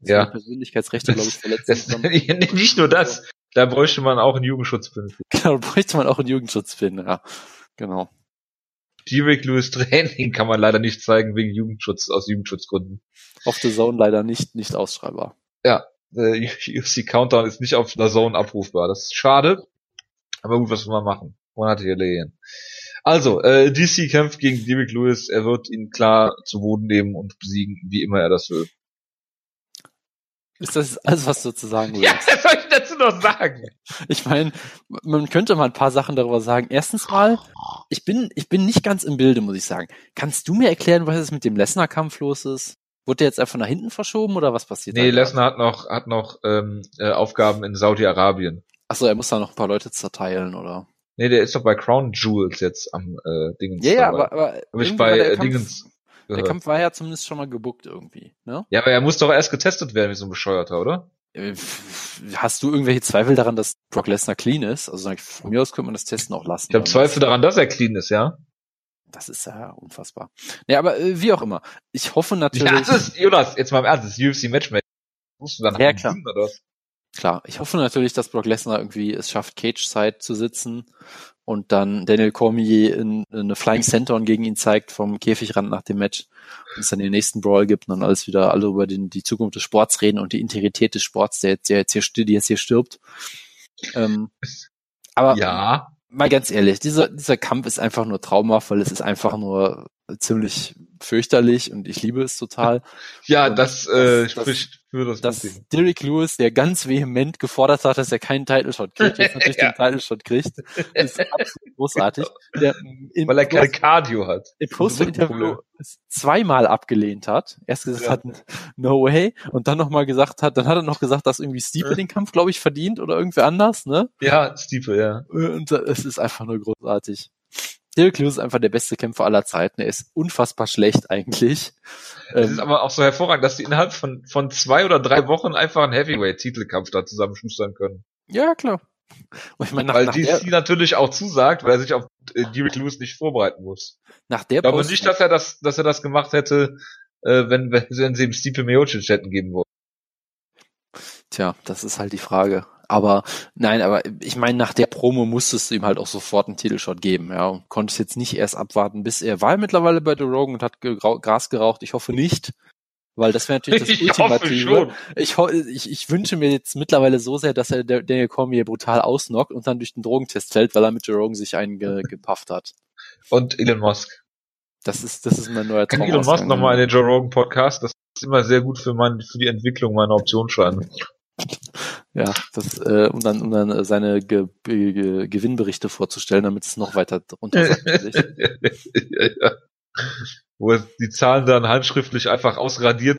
Ja. Seine Persönlichkeitsrechte, glaube ich, [laughs] verletzt. das, [laughs] nicht nur das, da bräuchte man auch einen Jugendschutzfilm. Für. Genau, [laughs] bräuchte man auch einen Jugendschutzfilm, ja. Genau. Derek Lewis Training kann man leider nicht zeigen wegen Jugendschutz, aus Jugendschutzgründen. Auf The Zone leider nicht, nicht ausschreibbar. Äh, [laughs] UFC Countdown ist nicht auf der Zone abrufbar. Das ist schade. Aber gut, was will man machen? Man hatte hier Lehen. Also, äh, DC kämpft gegen Derek Lewis. Er wird ihn klar zu Boden nehmen und besiegen, wie immer er das will. Ist das alles, was du zu sagen willst? [laughs] Ja, was soll ich dazu noch sagen? Ich meine, man könnte mal ein paar Sachen darüber sagen. Erstens mal, ich bin, ich bin nicht ganz im Bilde, muss ich sagen. Kannst du mir erklären, was jetzt mit dem Lesnar-Kampf los ist? Wurde der jetzt einfach nach hinten verschoben oder was passiert? Nee? Lesnar hat noch, hat noch ähm, äh, Aufgaben in Saudi-Arabien. Achso, er muss da noch ein paar Leute zerteilen, oder? Nee, der ist doch bei Crown Jewels jetzt am äh, Dingens. Ja, ja, dabei. aber, aber Hab ich bei äh, Dingens der. Kampf war ja zumindest schon mal gebuckt irgendwie, ne? Ja, aber er muss doch erst getestet werden, wie so ein Bescheuerter, oder? Äh, Hast du irgendwelche Zweifel daran, dass Brock Lesnar clean ist? Also von mir aus könnte man das Testen auch lassen. Ich habe Zweifel daran, dass er clean ist, ja? Das ist ja unfassbar. Ja, aber äh, wie auch immer. Ich hoffe natürlich. Ja, das ist, Jonas, jetzt mal im Ernst, das UFC Matchmaking. Musst du dann Ja, klar. oder was? Klar, ich hoffe natürlich, dass Brock Lesnar irgendwie es schafft, Cage-Side zu sitzen und dann Daniel Cormier in, in eine Flying Senton gegen ihn zeigt vom Käfigrand nach dem Match und es dann den nächsten Brawl gibt und dann alles wieder alle über den, die Zukunft des Sports reden und die Integrität des Sports, der jetzt, der jetzt hier, die jetzt hier stirbt. Ähm, aber Ja. mal ganz ehrlich, dieser, dieser Kampf ist einfach nur traumhaft, weil es ist einfach nur ziemlich fürchterlich und ich liebe es total. Ja, Und das, äh, das- spricht für das, dass Booking. Derek Lewis, der ganz vehement gefordert hat, dass er keinen Title Shot kriegt, jetzt [laughs] natürlich Ja. den Title Shot kriegt, ist [laughs] absolut großartig. Der im, Weil er keine Cardio hat. im es zweimal abgelehnt hat. Erst gesagt Ja. hat, no way, und dann nochmal gesagt hat, dann hat er noch gesagt, dass irgendwie Stipe den Kampf, glaube ich, verdient oder irgendwer anders, ne? Ja, Stipe, ja. Und äh, es ist einfach nur großartig. Derek Lewis ist einfach der beste Kämpfer aller Zeiten. Er ist unfassbar schlecht eigentlich. Es Ähm, ist aber auch so hervorragend, dass die innerhalb von, von zwei oder drei Wochen einfach einen Heavyweight-Titelkampf da zusammenschustern können. ja, klar. Und ich meine, nach, Weil nach, DC der, natürlich auch zusagt, weil er sich auf äh, Derek Lewis nicht vorbereiten muss. nach der Ich glaube Post- nicht, dass er das, dass er das gemacht hätte, äh, wenn, wenn, wenn sie ihm Stipe Miocic hätten geben wollen. Tja, das ist halt die Frage. Aber nein, aber ich meine, nach der Promo musstest du ihm halt auch sofort einen Titelshot geben, ja. Und konntest jetzt nicht erst abwarten, bis er war mittlerweile bei The Rogan und hat Gras geraucht. Ich hoffe nicht, weil das wäre natürlich [laughs] das Ich Ultimative. Ich, ich, ich wünsche mir jetzt mittlerweile so sehr, dass er Daniel Cormier brutal ausnockt und dann durch den Drogentest fällt, weil er mit Joe Rogan sich einen ge gepafft hat. [laughs] Und Elon Musk. Das ist, das ist mein neuer Kann Traum. Elon Musk nochmal in den Joe Rogan Podcast? Das ist immer sehr gut für, mein, für die Entwicklung meiner Optionsscheine. [laughs] Ja, das, äh, um dann, um dann äh, seine Ge Ge Gewinnberichte vorzustellen, damit es noch weiter runter [laughs] ja, ja. Wo er die Zahlen dann handschriftlich einfach ausradiert.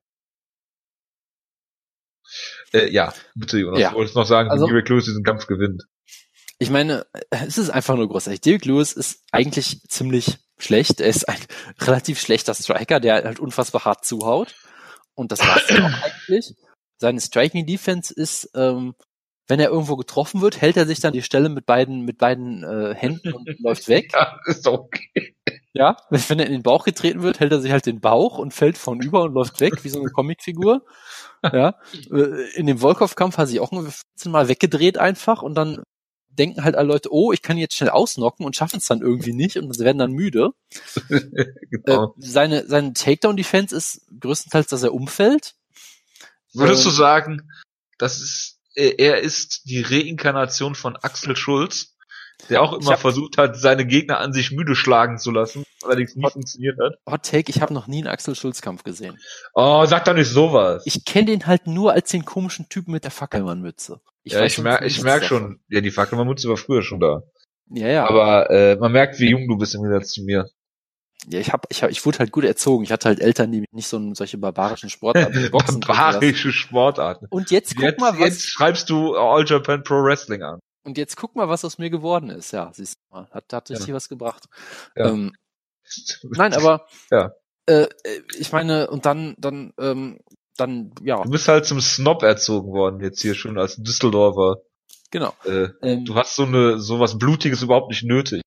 Äh, ja, bitte Jonas, Ja. du wolltest noch sagen, Also- wie Derek Lewis diesen Kampf gewinnt. Ich meine, es ist einfach nur großartig. Dirk Lewis ist eigentlich ziemlich schlecht. Er ist ein [laughs] relativ schlechter Striker, der halt unfassbar hart zuhaut. Und das war's dann auch [clears throat] eigentlich. Seine Striking Defense ist, ähm, wenn er irgendwo getroffen wird, hält er sich dann die Stelle mit beiden, mit beiden äh, Händen und [laughs] läuft weg. Ja, ist okay. Ja, wenn er in den Bauch getreten wird, hält er sich halt den Bauch und fällt vornüber und läuft weg, wie so eine Comicfigur. Ja, Äh, in dem Volkov-Kampf hat sich auch ungefähr 14 Mal weggedreht einfach und dann denken halt alle Leute, oh, ich kann jetzt schnell ausnocken und schaffen es dann irgendwie nicht und sie werden dann müde. [laughs] Äh, genau. seine seine Takedown-Defense ist größtenteils, dass er umfällt. Würdest du sagen, das ist, er ist die Reinkarnation von Axel Schulz, der auch Ich immer versucht hat, seine Gegner an sich müde schlagen zu lassen, allerdings nie Hot- funktioniert hat. Hot Take, ich habe noch nie einen Axel Schulz-Kampf gesehen. Oh, sag doch nicht sowas. Ich kenne den halt nur als den komischen Typen mit der Fackelmannmütze. ja, weiß ich merk, ich merk schon, ja, die Fackelmannmütze war früher schon da. Ja, ja. Aber äh, man merkt, wie jung du bist im Gegensatz zu mir. Ja, ich hab, ich hab, ich wurde halt gut erzogen. Ich hatte halt Eltern, die mich nicht so solche barbarischen Sportarten Boxen [laughs] Barbarische Sportarten. Und jetzt guck Jetzt, mal, was, jetzt schreibst du All Japan Pro Wrestling an. und jetzt guck mal, was aus mir geworden ist. Ja, siehst du mal. Hat, hat richtig Ja. was gebracht. Ja. Ähm, nein, aber, [laughs] Ja. äh, äh, ich meine, und dann, dann, ähm, dann, ja, Du bist halt zum Snob erzogen worden, jetzt hier schon als Düsseldorfer. genau. Äh, Ähm, du hast so eine, so was Blutiges überhaupt nicht nötig.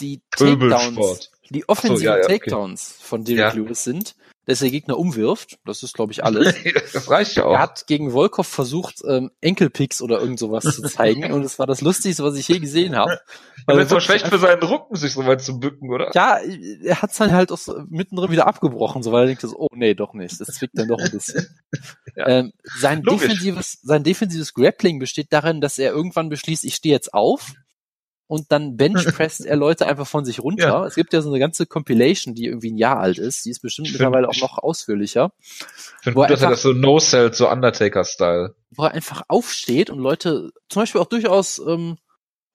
die Takedowns. Die offensiven ja, ja, okay. Takedowns von Derek Ja. Lewis sind, dass der Gegner umwirft. Das ist, glaube ich, alles. [laughs] das reicht ja Er auch. hat gegen Volkov versucht, ähm, Enkelpicks oder irgend sowas zu zeigen [laughs] und es war das Lustigste, was ich je gesehen habe. Aber ist doch wirklich schlecht für seinen Rücken, sich so weit zu bücken, oder? Ja, er hat's dann halt auch so mittendrin wieder abgebrochen, so weil er denkt, so, oh nee, doch nicht, das zwickt dann doch ein bisschen. [laughs] Ja. ähm, sein Logisch. defensives, sein defensives Grappling besteht darin, dass er irgendwann beschließt, ich stehe jetzt auf und dann benchpresst [laughs] er Leute einfach von sich runter. Ja. Es gibt ja so eine ganze Compilation, die irgendwie ein Jahr alt ist, die ist bestimmt Ich mittlerweile find- auch noch ausführlicher, Ich finde Wo gut, dass er einfach- das so No-Cell, so Undertaker-Style. wo er einfach aufsteht und Leute, zum Beispiel auch durchaus ähm,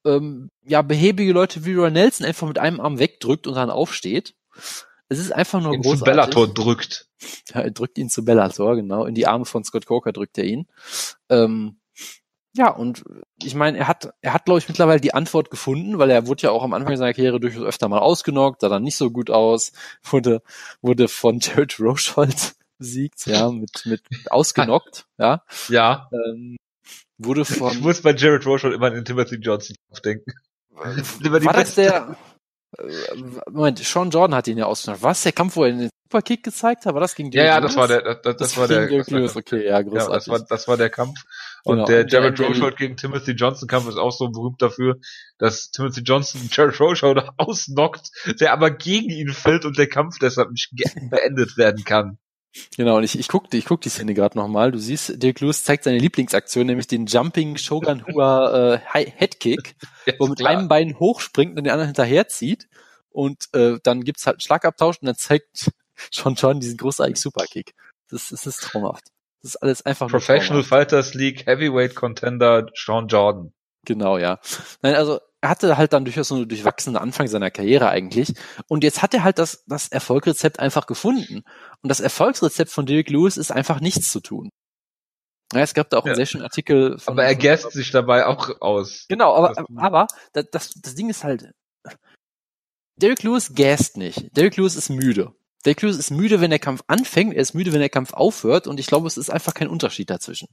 ähm, ja behäbige Leute wie Roy Nelson einfach mit einem Arm wegdrückt und dann aufsteht. Es ist einfach nur ihn zu großartig. Bellator drückt. Ja, er drückt ihn zu Bellator, genau. In die Arme von Scott Coker drückt er ihn. Ähm, ja, und ich meine, er hat, er hat, glaube ich, mittlerweile die Antwort gefunden, weil er wurde ja auch am Anfang seiner Karriere durchaus öfter mal ausgenockt, sah dann nicht so gut aus, wurde, wurde von [laughs] Jared Rochold besiegt, ja, mit, mit ausgenockt, ja. [laughs] Ja. Ähm, wurde Ich von, muss bei Jared Rochold immer an den Timothy Johnson denken. Immer die war das der, äh, Moment, Sean Jordan hat ihn ja ausgenockt. War das der Kampf, wo er den Superkick gezeigt hat? War das gegen Ja, Derrick ja, das war der, das, das, das war der, war Lewis, der okay, ja, ja, großartig. das war, das war der Kampf. Und Genau. der Und der- Jared Rochold gegen Timothy Johnson Kampf ist auch so berühmt dafür, dass Timothy Johnson Jared Rochold [laughs] ausnockt, der aber gegen ihn fällt und der Kampf deshalb nicht [laughs] beendet werden kann. Genau, und ich, ich guck, die- ich guck die Szene gerade nochmal. Du siehst, Dirk Lewis zeigt seine Lieblingsaktion, nämlich den Jumping Shogun Hua äh, Headkick, [laughs] Ja, wo mit klar. einem Bein hochspringt und den anderen hinterherzieht. Und äh, dann gibt's halt einen Schlagabtausch und dann zeigt Sean John diesen großartigen Superkick. Das, das ist traumhaft. Das ist alles einfach Professional. Fighters League Heavyweight Contender Sean Jordan. Genau, ja. Nein, also er hatte halt dann durchaus so eine durchwachsene Anfang seiner Karriere eigentlich. Und jetzt hat er halt das, das Erfolgsrezept einfach gefunden. Und das Erfolgsrezept von Derek Lewis ist einfach nichts zu tun. Ja, es gab da auch einen Ja. sehr schönen Artikel von, Aber er gäst sich dabei auch aus. Genau, aber, Das- aber das, das, das Ding ist halt, Derek Lewis gäst nicht. Derek Lewis ist müde. Derek Lewis ist müde, wenn der Kampf anfängt, er ist müde, wenn der Kampf aufhört und ich glaube, es ist einfach kein Unterschied dazwischen.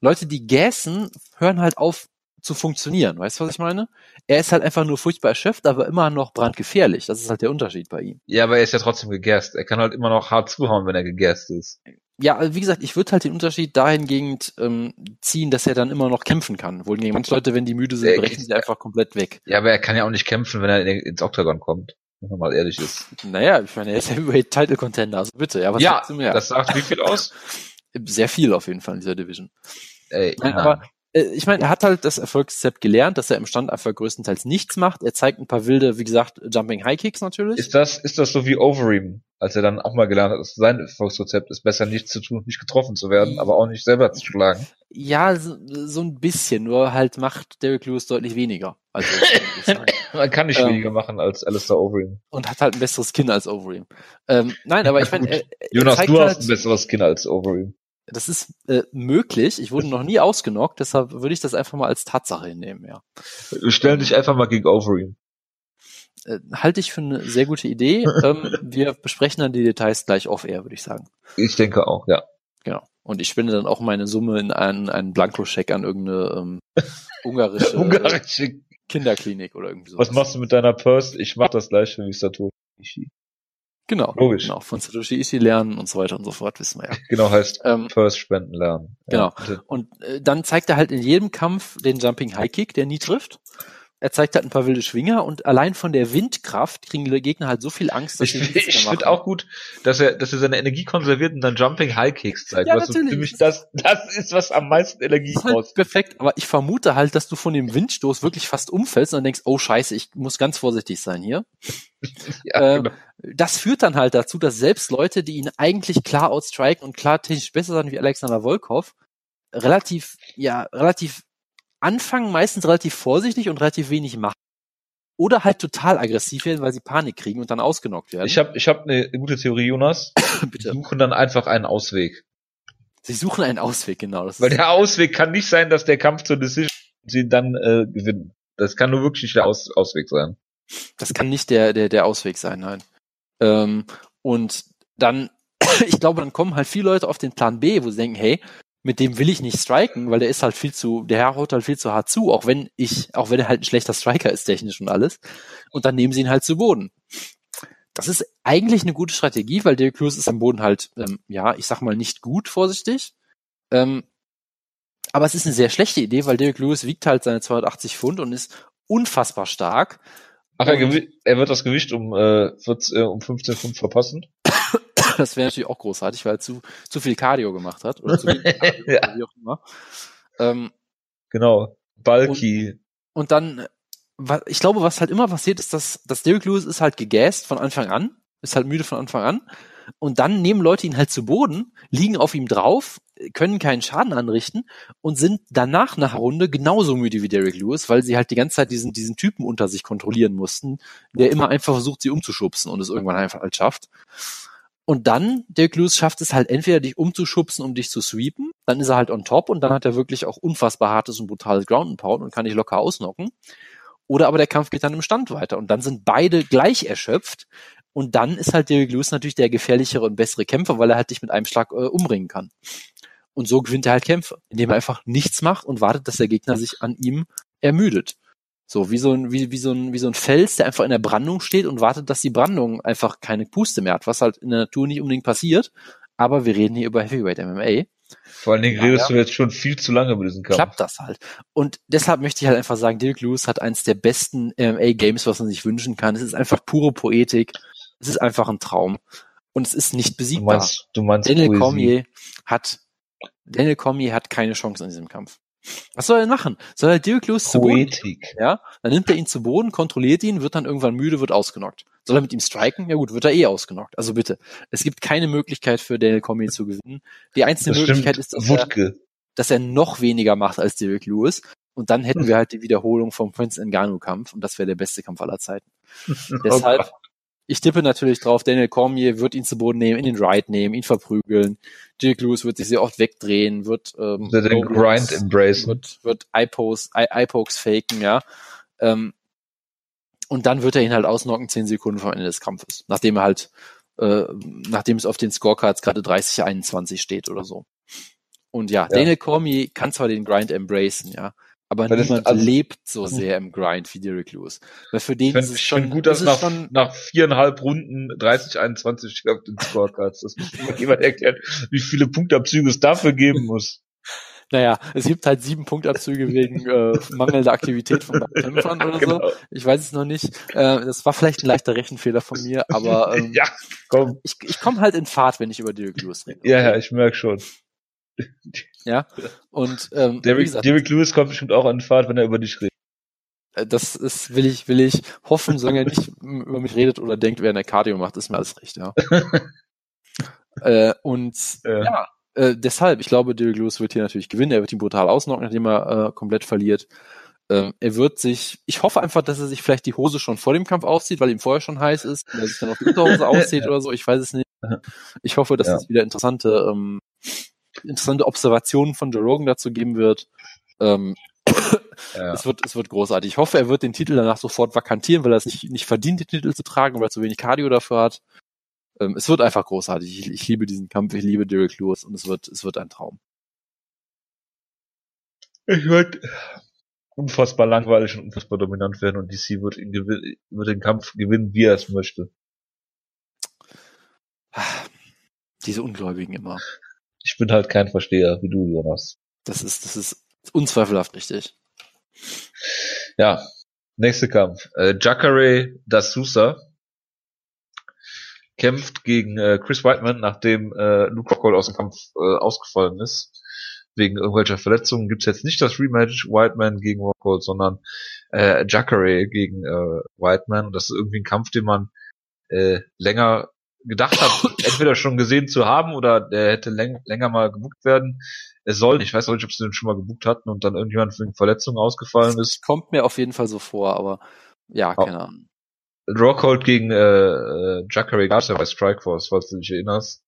Leute, die gäsen, hören halt auf zu funktionieren. Weißt du, was ich meine? Er ist halt einfach nur furchtbar erschöpft, aber immer noch brandgefährlich. Das ist halt der Unterschied bei ihm. Ja, aber er ist ja trotzdem gegäst. Er kann halt immer noch hart zuhauen, wenn er gegäst ist. Ja, also wie gesagt, ich würde halt den Unterschied dahingehend ähm, ziehen, dass er dann immer noch kämpfen kann. Wohingegen manche Leute, wenn die müde sind, Der brechen sie einfach komplett weg. Ja, aber er kann ja auch nicht kämpfen, wenn er in, ins Oktagon kommt. Wenn man mal ehrlich ist. Naja, ich meine, er ist Heavyweight Title Contender, also bitte. Ja, was ja, sagst du mehr? das sagt wie viel aus? [laughs] Sehr viel auf jeden Fall in dieser Division. Ey, Nein, ja. aber äh, ich meine, er hat halt das Erfolgsrezept gelernt, dass er im Stand einfach größtenteils nichts macht. Er zeigt ein paar wilde, wie gesagt, Jumping High Kicks natürlich. Ist das, ist das so wie Overeem, als er dann auch mal gelernt hat, dass sein Erfolgsrezept ist, besser nichts zu tun, nicht getroffen zu werden, aber auch nicht selber zu schlagen? Ja, so, so ein bisschen, nur halt macht Derek Lewis deutlich weniger. Also, [laughs] Man kann nicht Ähm. weniger machen als Alistair Overeem. und hat halt ein besseres Kinn als Overeem. Ähm, nein, aber ich meine, [laughs] er Jonas, du halt, hast ein besseres Kind als Overeem. das ist äh, möglich. Ich wurde noch nie ausgenockt, deshalb würde ich das einfach mal als Tatsache hinnehmen, ja. Wir stellen dich einfach mal gegen Overeem. Äh, halte ich für eine sehr gute Idee. [laughs] ähm, wir besprechen dann die Details gleich off-air, würde ich sagen. Ich denke auch, ja. Genau. Und ich spende dann auch meine Summe in einen, einen Blankoscheck an irgendeine ähm, [laughs] ungarische Ungarische. Kinderklinik oder irgendwie sowas. Was machst du mit deiner Purse? Ich mach das gleiche wie Satoshi. Ishii. Genau. Logisch. Genau. Von Satoshi Ishii lernen und so weiter und so fort, wissen wir ja. Genau heißt Ähm, Purse spenden lernen. Genau. Ja, und äh, dann zeigt er halt in jedem Kampf den Jumping High Kick, der nie trifft. Er zeigt halt ein paar wilde Schwinger und allein von der Windkraft kriegen die Gegner halt so viel Angst, dass Ich, sie ich machen. finde auch gut, dass er, dass er seine Energie konserviert und dann Jumping High Kicks zeigt. Ja, was so natürlich. ziemlich das, das ist, was am meisten Energie Das ist halt perfekt, aber ich vermute halt, dass du von dem Windstoß wirklich fast umfällst und dann denkst, oh scheiße, ich muss ganz vorsichtig sein hier. [laughs] Ja, äh, genau. Das führt dann halt dazu, dass selbst Leute, die ihn eigentlich klar outstriken und klar technisch besser sind wie Alexander Volkov, relativ, ja, relativ anfangen, meistens relativ vorsichtig und relativ wenig machen. oder halt total aggressiv werden, weil sie Panik kriegen und dann ausgenockt werden. Ich habe ich hab eine gute Theorie, Jonas. [coughs] Bitte. Suchen dann einfach einen Ausweg. Sie suchen einen Ausweg, genau. Weil der Ausweg kann nicht sein, dass der Kampf zur Decision sie dann äh, gewinnen. Das kann nur wirklich nicht der Aus Ausweg sein. das kann nicht der, der, der Ausweg sein, nein. Ähm, und dann, [coughs] ich glaube, dann kommen halt viele Leute auf den Plan B, wo sie denken, hey, mit dem will ich nicht striken, weil der ist halt viel zu, der haut halt viel zu hart zu, auch wenn ich, auch wenn er halt ein schlechter Striker ist, technisch und alles. Und dann nehmen sie ihn halt zu Boden. Das ist eigentlich eine gute Strategie, weil Derek Lewis ist am Boden halt, ähm, ja, ich sag mal nicht gut, vorsichtig. Ähm, aber es ist eine sehr schlechte Idee, weil Derek Lewis wiegt halt seine 280 Pfund und ist unfassbar stark. Ach, er, er wird das Gewicht um, äh, 14, äh, um 15 Pfund verpassen. [laughs] [laughs] Das wäre natürlich auch großartig, weil er zu, zu viel Cardio gemacht hat. Oder zu viel [laughs] Cardio, Ja. wie auch immer. Ähm, Genau. Bulky. und dann, äh, wa- ich glaube, was halt immer passiert ist, dass, dass Derek Lewis ist halt gegast von Anfang an, ist halt müde von Anfang an. Und dann nehmen Leute ihn halt zu Boden, liegen auf ihm drauf, können keinen Schaden anrichten und sind danach nach Runde genauso müde wie Derek Lewis, weil sie halt die ganze Zeit diesen, diesen Typen unter sich kontrollieren mussten, der immer einfach versucht, sie umzuschubsen und es irgendwann einfach halt schafft. Und dann, Derek Lewis schafft es halt entweder dich umzuschubsen, um dich zu sweepen, dann ist er halt on top und dann hat er wirklich auch unfassbar hartes und brutales Ground and Pound und kann dich locker ausnocken. Oder aber der Kampf geht dann im Stand weiter und dann sind beide gleich erschöpft und dann ist halt Derek Lewis natürlich der gefährlichere und bessere Kämpfer, weil er halt dich mit einem Schlag äh, umbringen kann. Und so gewinnt er halt Kämpfe, indem er einfach nichts macht und wartet, dass der Gegner sich an ihm ermüdet. So, wie so ein, wie, wie so ein, wie so ein Fels, der einfach in der Brandung steht und wartet, dass die Brandung einfach keine Puste mehr hat, was halt in der Natur nicht unbedingt passiert. Aber wir reden hier über Heavyweight MMA. Vor allen Dingen Ja, redest ja. du jetzt schon viel zu lange über diesen Kampf. Klappt das halt. Und deshalb möchte ich halt einfach sagen, Dirk Lewis hat eins der besten MMA-Games, was man sich wünschen kann. Es ist einfach pure Poetik. Es ist einfach ein Traum. Und es ist nicht Du besiegbar. meinst, du meinst Daniel. Cormier hat, Daniel Cormier hat keine Chance in diesem Kampf. Was soll er denn machen? Soll er Dirk Lewis zu Boden ja, dann nimmt er ihn zu Boden, kontrolliert ihn, wird dann irgendwann müde, wird ausgenockt. Soll er mit ihm striken? Ja gut, wird er eh ausgenockt. Also bitte. Es gibt keine Möglichkeit für Daniel Cormier zu gewinnen. Die einzige Das Möglichkeit ist, dass er, dass er noch weniger macht als Derek Lewis. Und dann hätten wir halt die Wiederholung vom Prince Ngannou Kampf und das wäre der beste Kampf aller Zeiten. [laughs] Deshalb, Oh. Ich tippe natürlich drauf, Daniel Cormier wird ihn zu Boden nehmen, in den Ride nehmen, ihn verprügeln. Derek Lewis wird sich sehr oft wegdrehen, wird, ähm, Wird den Grind embracen. wird, wird Eye-Pokes, Eye- faken, ja. Ähm, und dann wird er ihn halt ausnocken, 10 Sekunden vor Ende des Kampfes. Nachdem er halt, äh, nachdem es auf den Scorecards gerade 30, 21 steht oder so. Und ja, Daniel Cormier kann zwar den Grind embracen, ja, aber Weil das- niemand also- lebt so sehr im Grind wie Derek Lewis. Weil für den ist es schon, gut, dass nach, schon, nach viereinhalb Runden 30, 21 steht auf den Scorecards. Das muss mir jemand erklären, wie viele Punktabzüge es dafür geben muss. naja, es gibt halt sieben Punktabzüge wegen äh, mangelnder Aktivität von Kämpfern oder so. Genau. Ich weiß es noch nicht. Äh, das war vielleicht ein leichter Rechenfehler von mir, aber [laughs] ähm, Ja, komm. ich, ich komme halt in Fahrt, wenn ich über Derek Lewis rede. Ja, ja, ich merk schon. Ja. Und ähm, Derek, gesagt, Derek Lewis kommt bestimmt auch an die Fahrt, wenn er über dich redet. äh, das ist, will ich, will ich hoffen, solange er nicht über mich redet oder denkt, während er Cardio macht, ist mir alles recht, ja. [laughs] äh, und Ja. ja, äh, deshalb, ich glaube, Derek Lewis wird hier natürlich gewinnen. Er wird ihn brutal ausnocken, nachdem er äh, komplett verliert. Ähm, er wird sich, ich hoffe einfach, dass er sich vielleicht die Hose schon vor dem Kampf auszieht, weil ihm vorher schon heiß ist, und er sich dann auf die Unterhose [laughs] auszieht oder so, ich weiß es nicht. Ich hoffe, dass Ja. es wieder interessante, ähm, interessante Observationen von Joe Rogan dazu geben wird. Ähm, Ja. es wird, es wird großartig. Ich hoffe, er wird den Titel danach sofort vakantieren, weil er es nicht, nicht verdient, den Titel zu tragen, weil er zu wenig Cardio dafür hat. Ähm, es wird einfach großartig. Ich, ich liebe diesen Kampf, ich liebe Derek Lewis und es wird, es wird ein Traum. Ich wird unfassbar langweilig und unfassbar dominant werden und DC wird, ihn gewin wird den Kampf gewinnen, wie er es möchte. Diese Ungläubigen immer. Ich bin halt kein Versteher, wie du, Jonas. Das ist, das ist unzweifelhaft richtig. Ja, nächster Kampf. Äh, Jacare da Sousa kämpft gegen äh, Chris Whiteman, nachdem äh, Luke Rockhold aus dem Kampf äh, ausgefallen ist. Wegen irgendwelcher Verletzungen gibt's jetzt nicht das Rematch Whiteman gegen Rockhold, sondern äh, Jacare gegen äh, Whiteman. Und das ist irgendwie ein Kampf, den man äh, länger gedacht hat, [coughs] entweder schon gesehen zu haben oder der hätte läng länger mal gebucht werden. Es soll, ich weiß auch nicht, ob sie den schon mal gebucht hatten und dann irgendjemand wegen Verletzungen ausgefallen ist. Kommt mir auf jeden Fall so vor, aber Ja, Oh. keine Ahnung. Rockhold gegen äh, äh, Jacare Garcia bei Strikeforce, falls du dich erinnerst.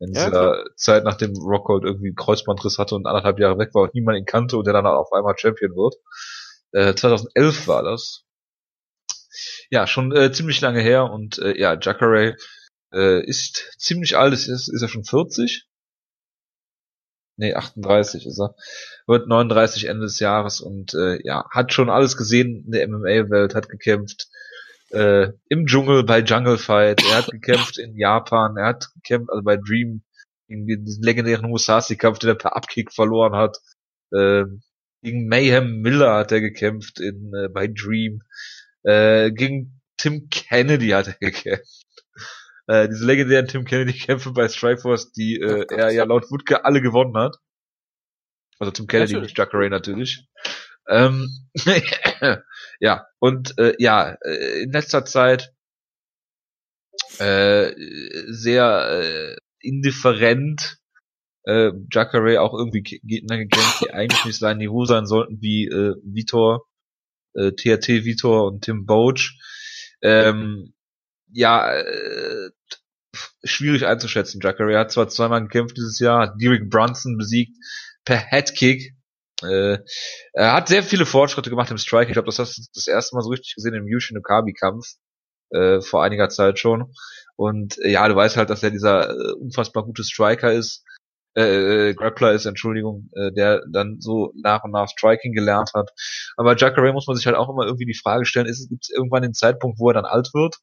In Ja, dieser Zeit, nachdem Rockhold irgendwie einen Kreuzbandriss hatte und anderthalb Jahre weg war und niemand ihn kannte und der dann auf einmal Champion wird. Äh, 2011 war das. Ja, schon äh, ziemlich lange her und äh, ja, Jacare äh, ist ziemlich alt, ist, ist er schon 40? Nee, 38 ist er. Wird 39 Ende des Jahres und äh, ja, hat schon alles gesehen in der MMA-Welt, hat gekämpft äh, im Dschungel bei Jungle Fight, er hat gekämpft in Japan, er hat gekämpft also bei Dream, in diesen legendären Musashi-Kampf, den er per Abkick verloren hat. Äh, gegen Mayhem Miller hat er gekämpft in äh, bei Dream. Äh, gegen Tim Kennedy hat er gekämpft. Äh, diese legendären Tim Kennedy-Kämpfe bei Strikeforce, die äh, er ja laut Wutke alle gewonnen hat. Also Tim Kennedy, Natürlich. nicht Jacare natürlich. Ähm, [laughs] ja, und äh, ja, äh, in letzter Zeit äh, sehr äh, indifferent äh, Jacare auch irgendwie Ge- Gegner gekämpft, die eigentlich nicht sein Niveau sein sollten, wie äh, Vitor, äh, TRT Vitor und Tim Boach. Ähm, ja, äh, schwierig einzuschätzen. Jacare hat zwar zweimal gekämpft dieses Jahr, hat Derek Brunson besiegt per Headkick. Äh, er hat sehr viele Fortschritte gemacht im Strike. Ich glaube, das hast du das erste Mal so richtig gesehen im Yushin Okabe-Kampf äh, vor einiger Zeit schon. Und äh, ja, du weißt halt, dass er dieser äh, unfassbar gute Striker ist, äh, äh, Grappler ist, Entschuldigung, äh, der dann so nach und nach Striking gelernt hat. Aber Jacare muss man sich halt auch immer irgendwie die Frage stellen, ist es gibt irgendwann den Zeitpunkt, wo er dann alt wird?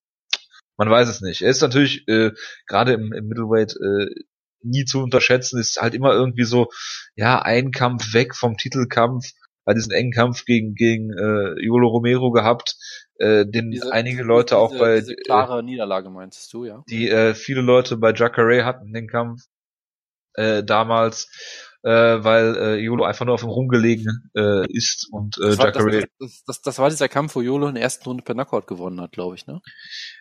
Man weiß es nicht. Er ist natürlich äh, gerade im, im Middleweight äh, nie zu unterschätzen, ist halt immer irgendwie so, ja, ein Kampf weg vom Titelkampf, bei diesen engen Kampf gegen gegen äh, Yolo Romero gehabt, äh, den Diese- einige diese- Leute auch diese, bei diese äh, klare Niederlage meintest du, ja? die äh, viele Leute bei Jacare hatten den Kampf äh, damals, äh, weil äh, Yolo einfach nur auf ihm rumgelegen äh, ist und äh, Das war, das, das, das, das war dieser Kampf, wo Yolo in der ersten Runde per Knockout gewonnen hat, glaube ich, ne?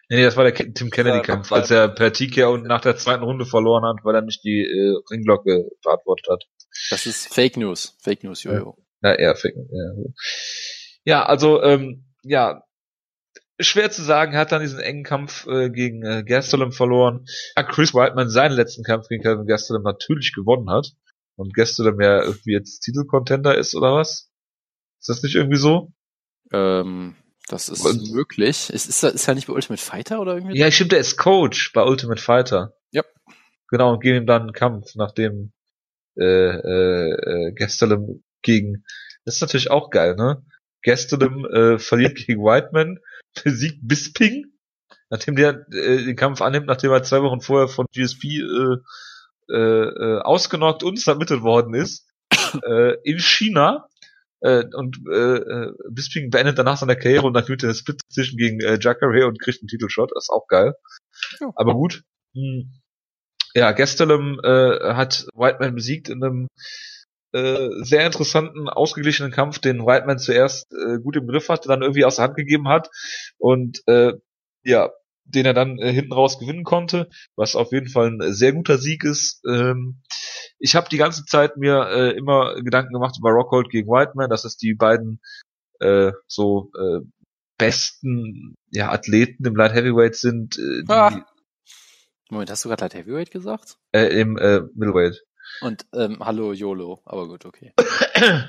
nee, nee, das war der Ke- Tim Kennedy Kampf, als er per TK und nach der zweiten Runde verloren hat, weil er nicht die äh, Ringglocke verantwortet hat. Das ist Fake News. Fake News, Jojo. Na, eher Fake. Ja, ja also ähm, ja, schwer zu sagen, er hat dann diesen engen Kampf äh, gegen äh, Gastelum verloren. Ja, Chris Whiteman seinen letzten Kampf gegen Calvin Gastelum natürlich gewonnen hat und Gastelum ja irgendwie jetzt Titelcontender ist oder was? Ist das nicht irgendwie so? Ähm, das ist Und- möglich. Ist, ist, er- ist er nicht bei Ultimate Fighter oder irgendwie? Ja, stimmt, der ist Coach bei Ultimate Fighter. Ja. Genau, und geben ihm dann einen Kampf, nachdem äh, äh, äh, Gastelum gegen das ist natürlich auch geil, ne? Gastelum äh, verliert [laughs] gegen Whiteman, besiegt Bisping, nachdem der äh, den Kampf annimmt, nachdem er zwei Wochen vorher von GSP äh, äh, äh, ausgenockt und submitted worden ist, [coughs] äh, in China. Äh, und äh, äh, Bisping beendet danach seine Karriere und dann gewinnt er eine Split Decision gegen äh, Jacare und kriegt einen Titelshot. Das ist auch geil. Ja. Aber gut. Hm. Ja, Gastelum äh, hat Whiteman besiegt in einem äh, sehr interessanten, ausgeglichenen Kampf, den Whiteman zuerst äh, gut im Griff hatte, dann irgendwie aus der Hand gegeben hat und äh, ja, den er dann äh, hinten raus gewinnen konnte, was auf jeden Fall ein sehr guter Sieg ist. Ähm, ich habe die ganze Zeit mir äh, immer Gedanken gemacht über Rockhold gegen Whiteman, dass es die beiden äh, so äh, besten ja, Athleten im Light Heavyweight sind, äh, die Ah. Moment, hast du gerade Light Heavyweight gesagt? äh, im äh, Middleweight. Und ähm, hallo YOLO, aber gut, okay. [coughs]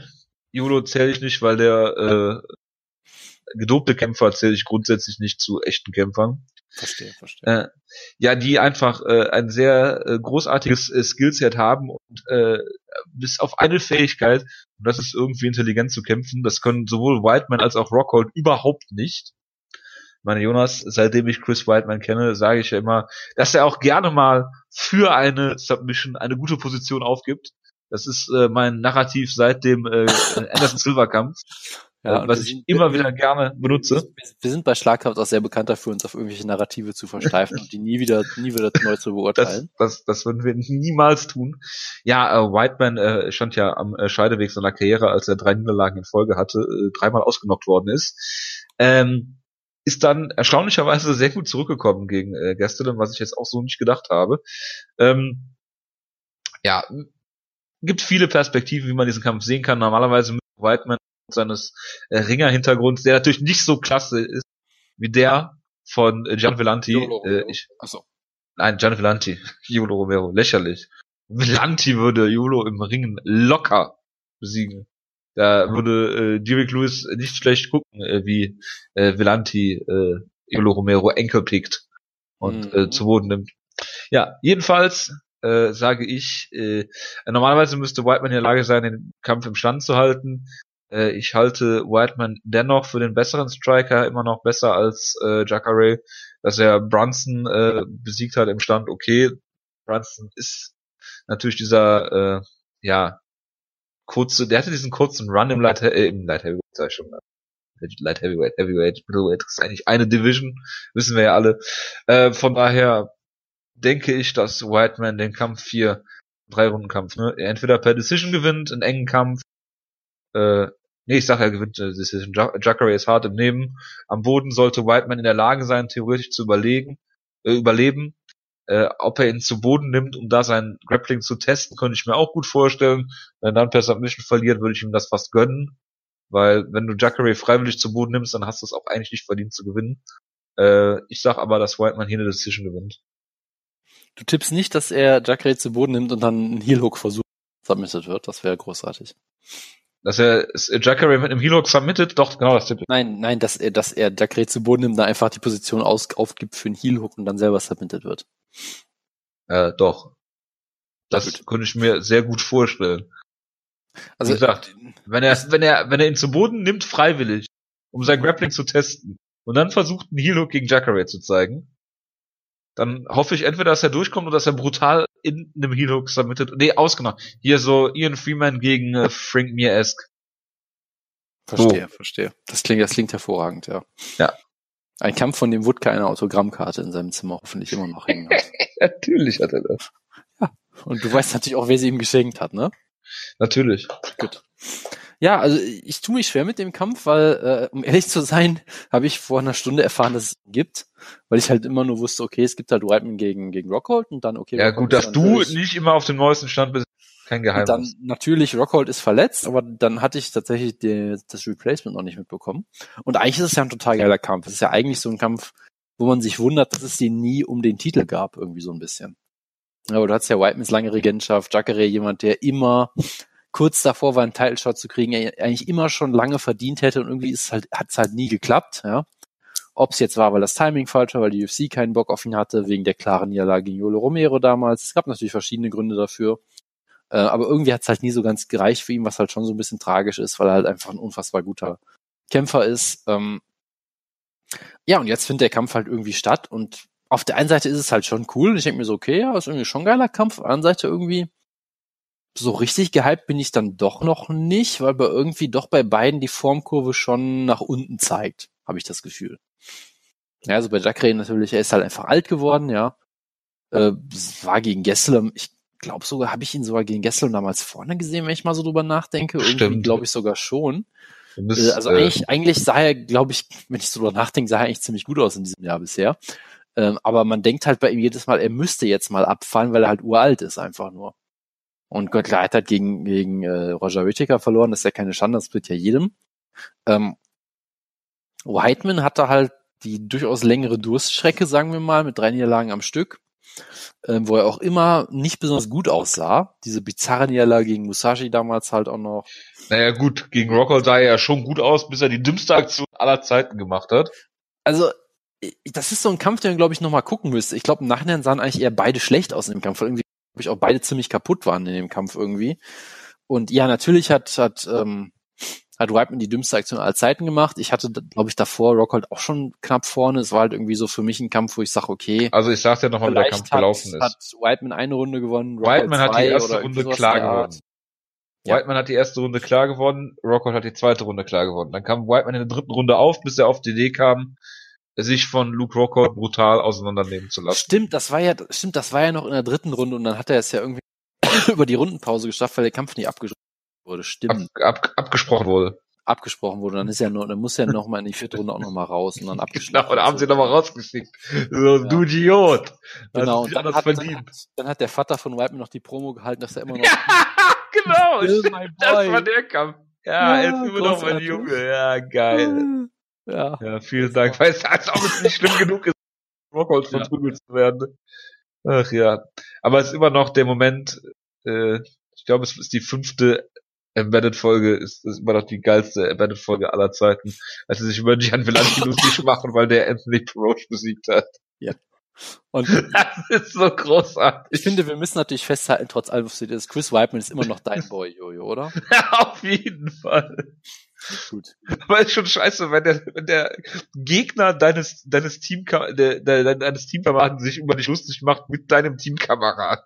Judo zähle ich nicht, weil der äh, gedopte Kämpfer zähle ich grundsätzlich nicht zu echten Kämpfern. Verstehe, verstehe. Äh, ja, die einfach äh, ein sehr äh, großartiges äh, Skillset haben und äh, bis auf eine Fähigkeit, und das ist irgendwie intelligent zu kämpfen, das können sowohl Whiteman als auch Rockhold überhaupt nicht. Meine Jonas, seitdem ich Chris Whiteman kenne, sage ich ja immer, dass er auch gerne mal für eine Submission eine gute Position aufgibt. Das ist äh, mein Narrativ seit dem äh, Anderson Silver Kampf, Ja, und was ich immer wieder gerne benutze. Wir, sind bei Schlagkraft auch sehr bekannt dafür, uns auf irgendwelche Narrative zu versteifen und die nie wieder, nie wieder neu zu Das, beurteilen. das, das würden wir niemals tun. Ja, äh, Whiteman äh, stand ja am äh, Scheideweg seiner Karriere, als er drei Niederlagen in Folge hatte, äh, dreimal ausgenockt worden ist. Ähm, ist dann erstaunlicherweise sehr gut zurückgekommen gegen äh, Gastelum, was ich jetzt auch so nicht gedacht habe. Ähm, ja, gibt viele Perspektiven, wie man diesen Kampf sehen kann. Normalerweise mit Whiteman seines äh, Ringer-Hintergrunds, der natürlich nicht so klasse ist, wie der von äh, Gian Vellanti. Yolo Äh, ich, Achso. nein, Gian Vellanti. Yolo [laughs] Romero, lächerlich. Vellanti würde Yolo im Ringen locker besiegen. Da würde äh, Derek Lewis nicht schlecht gucken, äh, wie äh, Vellanti äh, Yolo Romero enkelpickt und Mhm. äh, zu Boden nimmt. Ja, jedenfalls äh, sage ich, äh, normalerweise müsste Whiteman in der Lage sein, den Kampf im Stand zu halten. Äh, ich halte Whiteman dennoch für den besseren Striker, immer noch besser als äh, Jacare. Dass er Brunson äh, besiegt hat im Stand, okay. Brunson ist natürlich dieser, äh, ja, kurze, der hatte diesen kurzen Run im Light, äh, im Light Heavyweight, sag ich schon mal. Light Heavyweight, Heavyweight, Middleweight ist eigentlich eine Division, wissen wir ja alle. Äh, von daher denke ich, dass Whiteman den Kampf hier, drei Runden Kampf, ne, entweder per Decision gewinnt, einen engen Kampf, äh, nee, ich sag, er gewinnt äh, Decision. Ja- Jacare ist hart im Nehmen. Am Boden sollte Whiteman in der Lage sein, theoretisch zu überlegen, äh, überleben. Äh, ob er ihn zu Boden nimmt, um da sein Grappling zu testen, könnte ich mir auch gut vorstellen. Wenn er dann per Submission verliert, würde ich ihm das fast gönnen. Weil wenn du Jacare freiwillig zu Boden nimmst, dann hast du es auch eigentlich nicht verdient zu gewinnen. Äh, ich sag aber, dass Whiteman hier eine Decision gewinnt. Du tippst nicht, dass er Jacare zu Boden nimmt und dann einen Heel-Hook versucht, submitted wird. Das wäre großartig. Dass er es- Jacare mit einem Heel-Hook submitted, doch, genau das tippe ich. Nein, nein, dass er, dass er Jacare zu Boden nimmt, dann einfach die Position aus, aufgibt für einen Heel-Hook und dann selber submitted wird. Äh, doch. Das Gut. könnte ich mir sehr gut vorstellen. Also, Wie gesagt, Wenn er, wenn er, wenn er ihn zu Boden nimmt, freiwillig, um sein Grappling zu testen, und dann versucht, einen Heel-Hook gegen Jacare zu zeigen, dann hoffe ich entweder, dass er durchkommt oder dass er brutal in einem Heel-Hook submitted. Nee, ausgenommen. Hier so Ian Freeman gegen äh, Frank Mir-esque. verstehe, verstehe. Das klingt, das klingt hervorragend, ja. Ja. Ein Kampf, von dem Woodke eine Autogrammkarte in seinem Zimmer hoffentlich immer noch hängen hat. [laughs] Natürlich hat er das. Und du weißt natürlich auch, wer sie ihm geschenkt hat, ne? Natürlich. Gut. Ja, also ich tue mich schwer mit dem Kampf, weil, äh, um ehrlich zu sein, [laughs] habe ich vor einer Stunde erfahren, dass es ihn gibt, weil ich halt immer nur wusste, okay, es gibt halt Whiteman gegen, gegen Rockhold und dann, okay, Ja Rockhold gut, dass du nicht immer auf dem neuesten Stand bist, kein Und Geheimnis. dann natürlich, Rockhold ist verletzt, aber dann hatte ich tatsächlich die, das Replacement noch nicht mitbekommen. Und eigentlich ist es ja ein total geiler Kampf. Es ist ja eigentlich so ein Kampf, wo man sich wundert, dass es den nie um den Titel gab, irgendwie so ein bisschen. Aber du hast ja Whitemans lange Regentschaft, Jacare jemand, der immer kurz davor war, einen Title-Shot zu kriegen, eigentlich immer schon lange verdient hätte und irgendwie ist halt, hat es halt nie geklappt, ja. Ob es jetzt war, weil das Timing falsch war, weil die UFC keinen Bock auf ihn hatte, wegen der klaren Niederlage gegen Yolo Romero damals. Es gab natürlich verschiedene Gründe dafür. Äh, aber irgendwie hat es halt nie so ganz gereicht für ihn, was halt schon so ein bisschen tragisch ist, weil er halt einfach ein unfassbar guter Kämpfer ist. Ähm, ja, und jetzt findet der Kampf halt irgendwie statt und auf der einen Seite ist es halt schon cool. Ich denke mir so, okay, ja, ist irgendwie schon ein geiler Kampf. Auf der anderen Seite irgendwie so richtig gehypt bin ich dann doch noch nicht, weil bei irgendwie doch bei beiden die Formkurve schon nach unten zeigt, habe ich das Gefühl. Ja, also bei Jacare natürlich, er ist halt einfach alt geworden, ja. Äh, war gegen Gesselem, ich glaube sogar, habe ich ihn sogar gegen Gesselem damals vorne gesehen, wenn ich mal so drüber nachdenke. Irgendwie Stimmt. glaube ich sogar schon. Du Äh, bist, Also äh, eigentlich, eigentlich sah er, glaube ich, wenn ich so drüber nachdenke, sah er eigentlich ziemlich gut aus in diesem Jahr bisher. Ähm, aber man denkt halt bei ihm jedes Mal, er müsste jetzt mal abfallen, weil er halt uralt ist einfach nur. Und Gott, klar, er hat halt gegen, gegen äh, Roger Whittaker verloren, das ist ja keine Schande, das wird ja jedem. Ähm, Whiteman hatte halt die durchaus längere Durststrecke, sagen wir mal, mit drei Niederlagen am Stück, ähm, wo er auch immer nicht besonders gut aussah. Diese bizarre Niederlage gegen Musashi damals halt auch noch. naja gut, gegen Rockhold sah er ja schon gut aus, bis er die dümmste Aktion aller Zeiten gemacht hat. Also, das ist so ein Kampf, den man, glaube ich, nochmal gucken müsste. Ich glaube, im Nachhinein sahen eigentlich eher beide schlecht aus in dem Kampf, irgendwie, glaube ich, auch beide ziemlich kaputt waren in dem Kampf irgendwie. Und ja, natürlich hat, hat, ähm, hat Whiteman die dümmste Aktion aller Zeiten gemacht. Ich hatte, glaube ich, davor Rockhold auch schon knapp vorne. Es war halt irgendwie so für mich ein Kampf, wo ich sage, okay, Also ich sag's dir nochmal, wie der Kampf hat, gelaufen ist. hat Whiteman eine Runde gewonnen, Rockhold Whiteman hat die erste Runde klar gewonnen. Ja. Whiteman hat die erste Runde klar gewonnen, Rockhold hat die zweite Runde klar gewonnen. Dann kam Whiteman in der dritten Runde auf, bis er auf die Idee kam, sich von Luke Rockhold brutal auseinandernehmen zu lassen. Stimmt, das war ja, stimmt, das war ja noch in der dritten Runde und dann hat er es ja irgendwie [coughs] über die Rundenpause geschafft, weil der Kampf nicht abgesprochen wurde. Stimmt, Ab, ab, abgesprochen wurde. abgesprochen wurde. Dann ist ja nur, dann muss er noch mal in die vierte Runde auch noch mal raus und dann [laughs] abgeschlossen. Genau, da haben sie nochmal rausgeschickt. So, Ja. du Idiot. Genau, und dann hat, dann, hat, dann hat der Vater von Whiteman noch die Promo gehalten, dass er immer noch [laughs] genau, Still stimmt, my das war der Kampf. Ja, Ja, er ist immer noch mein. Junge. Ja, geil. Ja. Ja, vielen Dank. Weil es als ob es nicht schlimm genug ist, Rockhold Ja. verprügelt zu werden. Ach ja. Aber es ist immer noch der Moment, äh, ich glaube, es ist die fünfte Embedded-Folge, ist, ist immer noch die geilste Embedded-Folge aller Zeiten, als sie sich über Gian Villanti lustig machen, weil der Anthony Peroche besiegt hat. [laughs] Und Das ist so großartig. ich finde, wir müssen natürlich festhalten, trotz allem, was du dir- Chris Whiteman ist immer noch dein Boy, Jojo, oder? [laughs] Auf jeden Fall. Gut. [laughs] Aber ist schon scheiße, wenn der, wenn der Gegner deines, deines Team, der, der, deines Teamkameraden sich über dich lustig macht mit deinem Teamkameraden.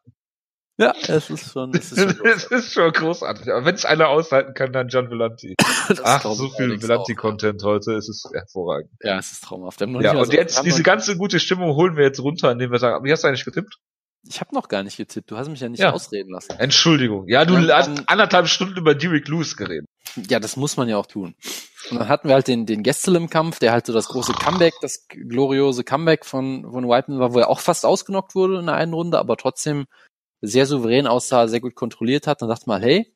Ja, es ist schon, es ist schon [laughs] Das ist schon großartig. Aber wenn es einer aushalten kann, dann John Villanti. das Ach, so viel allerdings Villanti-Content heute, es ist hervorragend. Ja, es ist traumhaft. Ja, und so- jetzt diese ganze gute Stimmung holen wir jetzt runter, indem wir sagen, wie hast du eigentlich getippt? Ich habe noch gar nicht getippt. Du hast mich ja nicht Ja. ausreden lassen. Entschuldigung. Ja, du hast anderthalb Stunden über Derek Lewis geredet. Ja, das muss man ja auch tun. Und dann hatten wir halt den, den Gestel-Kampf, der halt so das große Comeback, das gloriose Comeback von, von Whiteman war, wo er auch fast ausgenockt wurde in der einen Runde, aber trotzdem sehr souverän aussah, sehr gut kontrolliert hat. Dann dachte man, hey,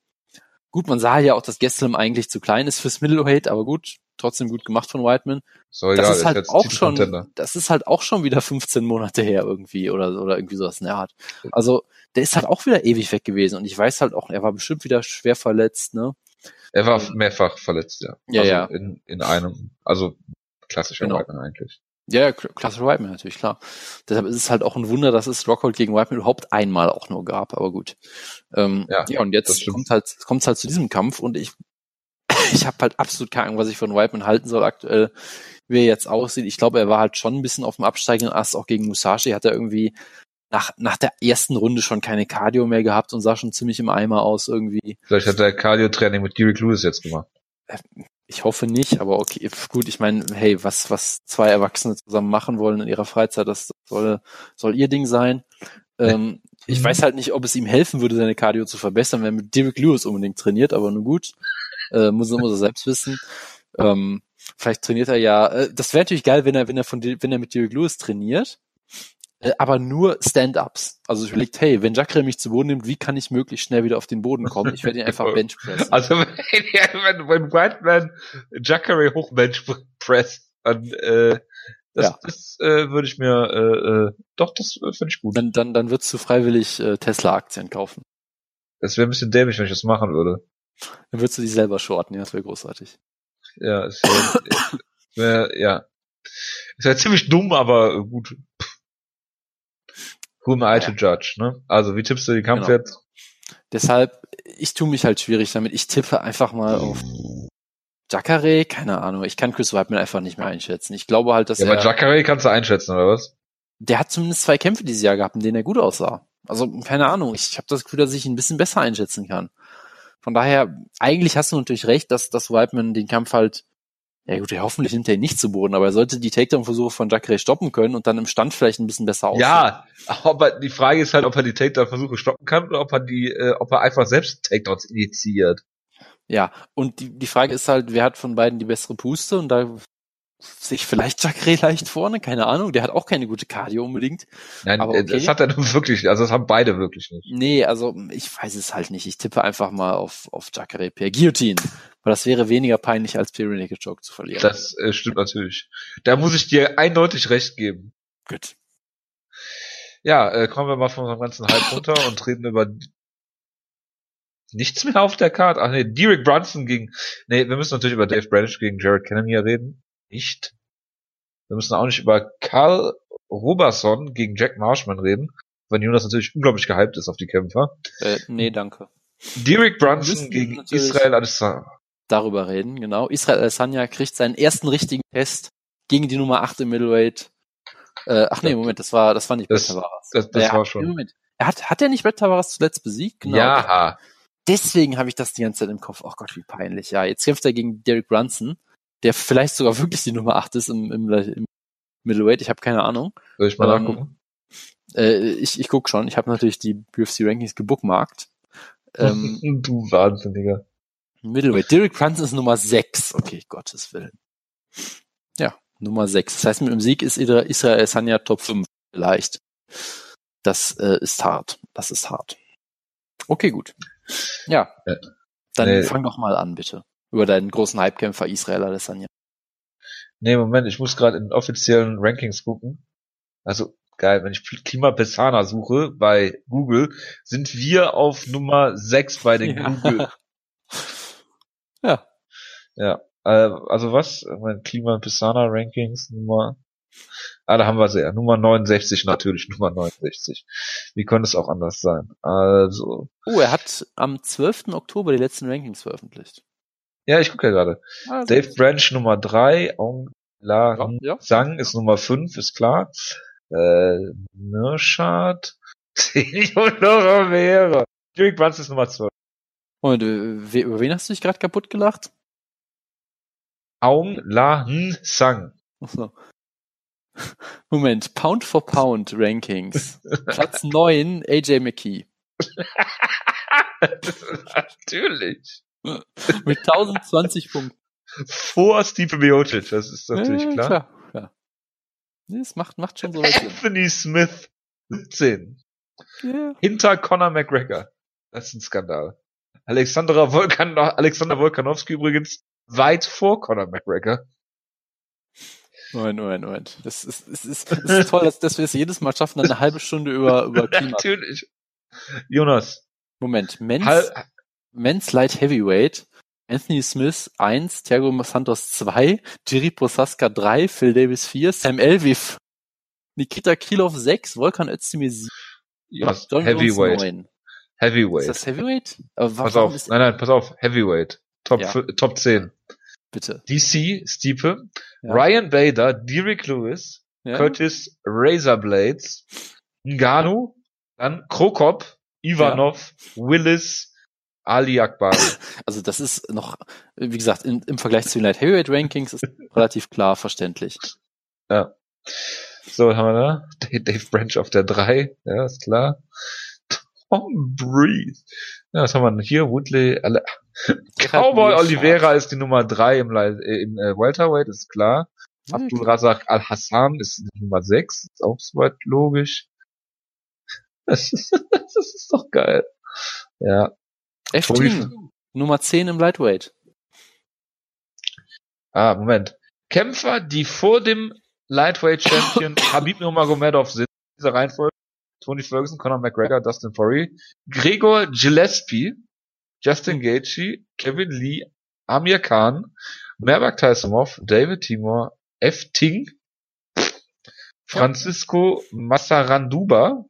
gut, man sah ja auch, dass Gestel eigentlich zu klein ist fürs Middleweight, aber gut, trotzdem gut gemacht von Whiteman. So, Das ja, ist halt auch schon, das ist halt auch schon wieder 15 Monate her irgendwie oder, oder irgendwie sowas in der Art. Also, der ist halt auch wieder ewig weg gewesen und ich weiß halt auch, er war bestimmt wieder schwer verletzt, ne? Er war mehrfach verletzt, ja. Ja, also ja. In, in einem, also klassischer Genau. Whiteman eigentlich. Ja, ja, kl- klassische Whiteman natürlich, klar. Deshalb ist es halt auch ein Wunder, dass es Rockhold gegen Whiteman überhaupt einmal auch nur gab, aber gut. Ähm, Ja, ja, und jetzt kommt halt, kommt halt zu diesem Kampf und ich, [coughs] ich habe halt absolut keine Ahnung, was ich von Whiteman halten soll aktuell, wie er jetzt aussieht. Ich glaube, er war halt schon ein bisschen auf dem absteigenden Ast, auch gegen Musashi hat er irgendwie nach, nach der ersten Runde schon keine Cardio mehr gehabt und sah schon ziemlich im Eimer aus irgendwie. Vielleicht hat er Cardio-Training mit Derek Lewis jetzt gemacht. Ich hoffe nicht, aber okay, gut, ich meine, hey, was, was zwei Erwachsene zusammen machen wollen in ihrer Freizeit, das soll, soll ihr Ding sein. Ähm, [laughs] ich weiß halt nicht, ob es ihm helfen würde, seine Cardio zu verbessern, wenn er mit Derek Lewis unbedingt trainiert, aber nun gut, äh, muss, muss er selbst wissen. Ähm, vielleicht trainiert er ja, äh, das wäre natürlich geil, wenn er, wenn er von, wenn er mit Derek Lewis trainiert, aber nur Stand-Ups. Also ich überlegt, hey, wenn Jacare mich zu Boden nimmt, wie kann ich möglichst schnell wieder auf den Boden kommen? Ich werde ihn einfach [laughs] benchpressen. Also wenn, [laughs] wenn, wenn Whiteman Jacare hochbench presst, dann äh, das, Ja. das äh, würde ich mir äh, äh, doch, das äh, finde ich gut. Dann, dann, dann würdest du freiwillig äh, Tesla-Aktien kaufen. Das wäre ein bisschen dämlich, wenn ich das machen würde. Dann würdest du die selber shorten, ja, das wäre großartig. Ja, es wär, [laughs] wär, ja. Ist ja ziemlich dumm, aber äh, gut. Who am I to judge, ne? Also, wie tippst du den Kampf Genau. jetzt? Deshalb, ich tue mich halt schwierig damit. Ich tippe einfach mal auf Jacare, keine Ahnung. Ich kann Chris Whiteman einfach nicht mehr einschätzen. Ich glaube halt, dass Ja, aber er, Jacare kannst du einschätzen, oder was? der hat zumindest zwei Kämpfe dieses Jahr gehabt, in denen er gut aussah. Also, keine Ahnung. Ich habe das Gefühl, dass ich ihn ein bisschen besser einschätzen kann. Von daher, eigentlich hast du natürlich recht, dass, dass Whiteman den Kampf halt, ja gut, ja, hoffentlich nimmt er ihn nicht zu Boden, aber er sollte die Takedown-Versuche von Jacare stoppen können und dann im Stand vielleicht ein bisschen besser aussehen. Ja, aber die Frage ist halt, ob er die Takedown-Versuche stoppen kann oder ob er die, äh, ob er einfach selbst Takedowns initiiert. Ja, und die, die Frage ist halt, wer hat von beiden die bessere Puste? Und da sehe ich vielleicht Jacare leicht vorne, keine Ahnung. Der hat auch keine gute Cardio unbedingt. Nein, Aber äh, okay. das hat er nun [laughs] wirklich, also das haben beide wirklich nicht. Nee, also ich weiß es halt nicht. Ich tippe einfach mal auf, auf Jacare per Guillotine. Weil das wäre weniger peinlich, als per Naked Joke zu verlieren. Das äh, stimmt natürlich. Da muss ich dir eindeutig recht geben. Gut. Ja, äh, kommen wir mal von unserem ganzen Hype runter [laughs] und reden über nichts mehr auf der Karte. Ach nee, Derek Brunson gegen, nee, wir müssen natürlich über Dave Branch gegen Jared Cannonier reden. Nicht. Wir müssen auch nicht über Karl Roberson gegen Jack Marshman reden, weil Jonas natürlich unglaublich gehypt ist auf die Kämpfer. Äh, nee, danke. Derek Brunson gegen Israel Adesanya. Darüber reden, genau. Israel Adesanya kriegt seinen ersten richtigen Test gegen die Nummer 8 im Middleweight. Äh, ach nee, Moment, das war, das war nicht Das- Brett Tavares. Das, das war schon. Moment. Er hat, hat er nicht Brett Tavares zuletzt besiegt? Genau. Ja, Deswegen habe ich das die ganze Zeit im Kopf. Oh Gott, wie peinlich. Ja, jetzt kämpft er gegen Derek Brunson, der vielleicht sogar wirklich die Nummer 8 ist im, im, im Middleweight. Ich habe keine Ahnung. soll ich mal Ähm, nachgucken? Äh, ich ich guck schon. Ich habe natürlich die UFC Rankings gebookmarkt. Ähm, [laughs] du Wahnsinniger. Middleweight. Derek Brunson ist Nummer 6. Okay, Gottes Willen. Ja, Nummer 6. Das heißt, mit dem Sieg ist Israel Sanya Top 5 vielleicht. Das äh, ist hart. Das ist hart. Okay, gut. Ja. Ja. Dann Nee. fang doch mal an, bitte. Über deinen großen Hypekämpfer Israel Adesanya. Nee, Moment, ich muss gerade in den offiziellen Rankings gucken. Also, geil, wenn ich Klima Pessana suche bei Google, sind wir auf Nummer 6 bei den [laughs] Ja. Google. [laughs] Ja. Ja, äh, also was? Mein Klima Pessana Rankings Nummer. Ah, da haben wir sie ja. Nummer 69 natürlich, [laughs] Nummer 69. Wie könnte es auch anders sein? Also, Oh, er hat am 12. Oktober die letzten Rankings veröffentlicht. Ja, ich gucke ja gerade. Also, Dave Branch Nummer 3, Ong La Ja, ja. Sang ist Nummer 5, ist klar. Äh, Nurshad, Senio [laughs] Romero. Derek Brunson ist Nummer 12. Moment, äh, we- über wen hast du dich gerade kaputt gelacht? Aung La N Sang. Achso. [laughs] Moment, Pound for Pound Rankings. [laughs] Platz 9, AJ McKee. natürlich. [laughs] Mit 1020 Punkten. Vor Steve Miocic, das ist natürlich Ja, klar. klar. klar. Nee, Das macht, macht schon so Sinn. Anthony Smith, 17. Ja. Hinter Conor McGregor. Das ist ein Skandal. Alexandra Volkan Alexander Volkanowski übrigens weit vor Conor McGregor. Moment, Moment, Moment. Das ist, es ist, es ist toll, dass, dass wir es jedes Mal schaffen, eine halbe Stunde über, über [laughs] Klima. Natürlich. Jonas, Moment, Men's, Hal Men's Light Heavyweight. Anthony Smith 1, Thiago Santos 2, Jiri Prosaska 3, Phil Davis 4, Sam Elviv, Nikita Krylov 6, Volkan Özdemir 7, Jonas, John Heavyweight. Jones 9. Ist Heavyweight. das Heavyweight? Pass auf. Ist, Nein, nein, pass auf. Heavyweight. Top, Ja. Top 10. bitte. DC, Stiepe, Ja. Ryan Bader, Derek Lewis, Ja? Curtis Razorblades, Ngannou, dann Krokop, Ivanov, Willis, Ali Akbar. [laughs] Also das ist noch, wie gesagt, im, im Vergleich zu den Light Heavyweight Rankings ist relativ klar verständlich. Ja. So, was haben wir da? Dave Branch auf der 3. Ja, ist klar. Tom Breeze. Ja, was haben wir denn hier? Woodley, alle. Cowboy Oliveira ist die Nummer 3 im, äh, im äh, Welterweight, ist klar. Abdul Razak Al-Hassan ist die Nummer 6, ist auch soweit logisch. [laughs] Das ist, [laughs] das ist doch geil. Ja. Eftin, Nummer 10 im Lightweight. Ah, Moment. Kämpfer, die vor dem Lightweight Champion [laughs] Habib Nurmagomedov sind, in dieser Reihenfolge. Tony Ferguson, Conor McGregor, Dustin Poirier, Gregor Gillespie, Justin Gaethje, Kevin Lee, Amir Khan, Merbak Taisumov, David Timur, F. Ting, Francisco Massaranduba,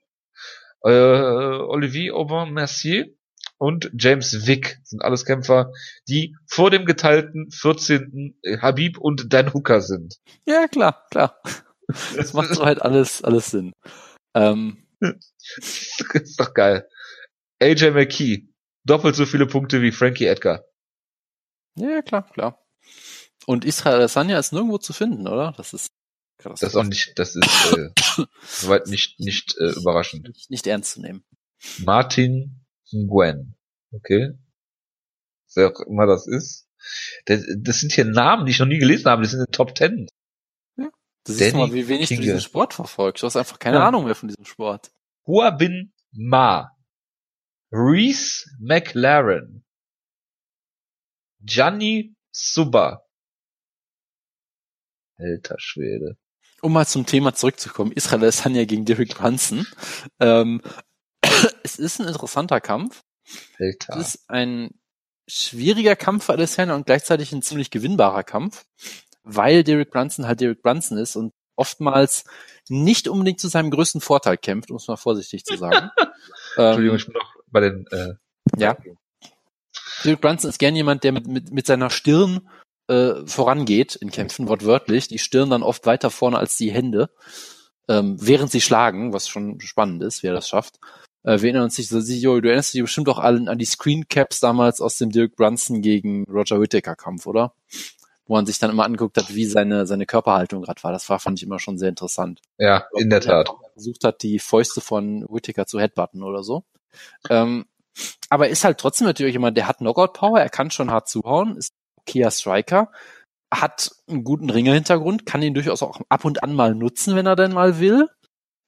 äh, Olivier Aubin-Mercier und James Wick sind alles Kämpfer, die vor dem geteilten 14. Habib und Dan Hooker sind. Ja, klar, klar. [laughs] Das macht so halt alles, alles Sinn. Ähm, [laughs] ist doch geil. AJ McKee, doppelt so viele Punkte wie Frankie Edgar. ja, klar, klar. Und Israel Adesanya ist nirgendwo zu finden, oder? Das ist krass. Das ist auch nicht, das ist äh, [coughs] soweit nicht nicht äh, überraschend. nicht, nicht ernst zu nehmen. Martin Nguyen, okay, wer auch immer das ist. Das, das sind hier Namen, die ich noch nie gelesen habe. Das sind in den Top Ten. Du siehst Danny mal, wie wenig Kinge. du diesen Sport verfolgst. Du hast einfach keine Ja. Ahnung mehr von diesem Sport. Huabin Ma, Reese McLaren, Gianni Suba. Alter Schwede. Um mal zum Thema zurückzukommen, Israel Adesanya gegen Derek Brunson. Ähm, [laughs] es ist ein interessanter Kampf. Alter. Es ist ein schwieriger Kampf für Adesanya und gleichzeitig ein ziemlich gewinnbarer Kampf, weil Derek Brunson halt Derek Brunson ist und oftmals nicht unbedingt zu seinem größten Vorteil kämpft, um es mal vorsichtig zu sagen. [laughs] Entschuldigung, ähm, ich bin noch bei den äh, ja. Derek Brunson ist gern jemand, der mit, mit, mit seiner Stirn äh, vorangeht in Kämpfen, wortwörtlich. Die Stirn dann oft weiter vorne als die Hände, ähm, während sie schlagen, was schon spannend ist, wer das schafft. Äh, wir erinnern uns nicht, so, Jo, du erinnerst dich bestimmt auch an, an die Screencaps damals aus dem Derek Brunson gegen Roger Whittaker Kampf, oder? Wo man sich dann immer angeguckt hat, wie seine, seine Körperhaltung gerade war. Das war, fand ich immer schon sehr interessant Ja, in der Tat. versucht hat, die Fäuste von Whittaker zu headbutten oder so. Ähm, aber er ist halt trotzdem natürlich jemand, der hat Knockout-Power, er kann schon hart zuhauen, ist okayer Striker, hat einen guten Ringer-Hintergrund, kann ihn durchaus auch ab und an mal nutzen, wenn er denn mal will.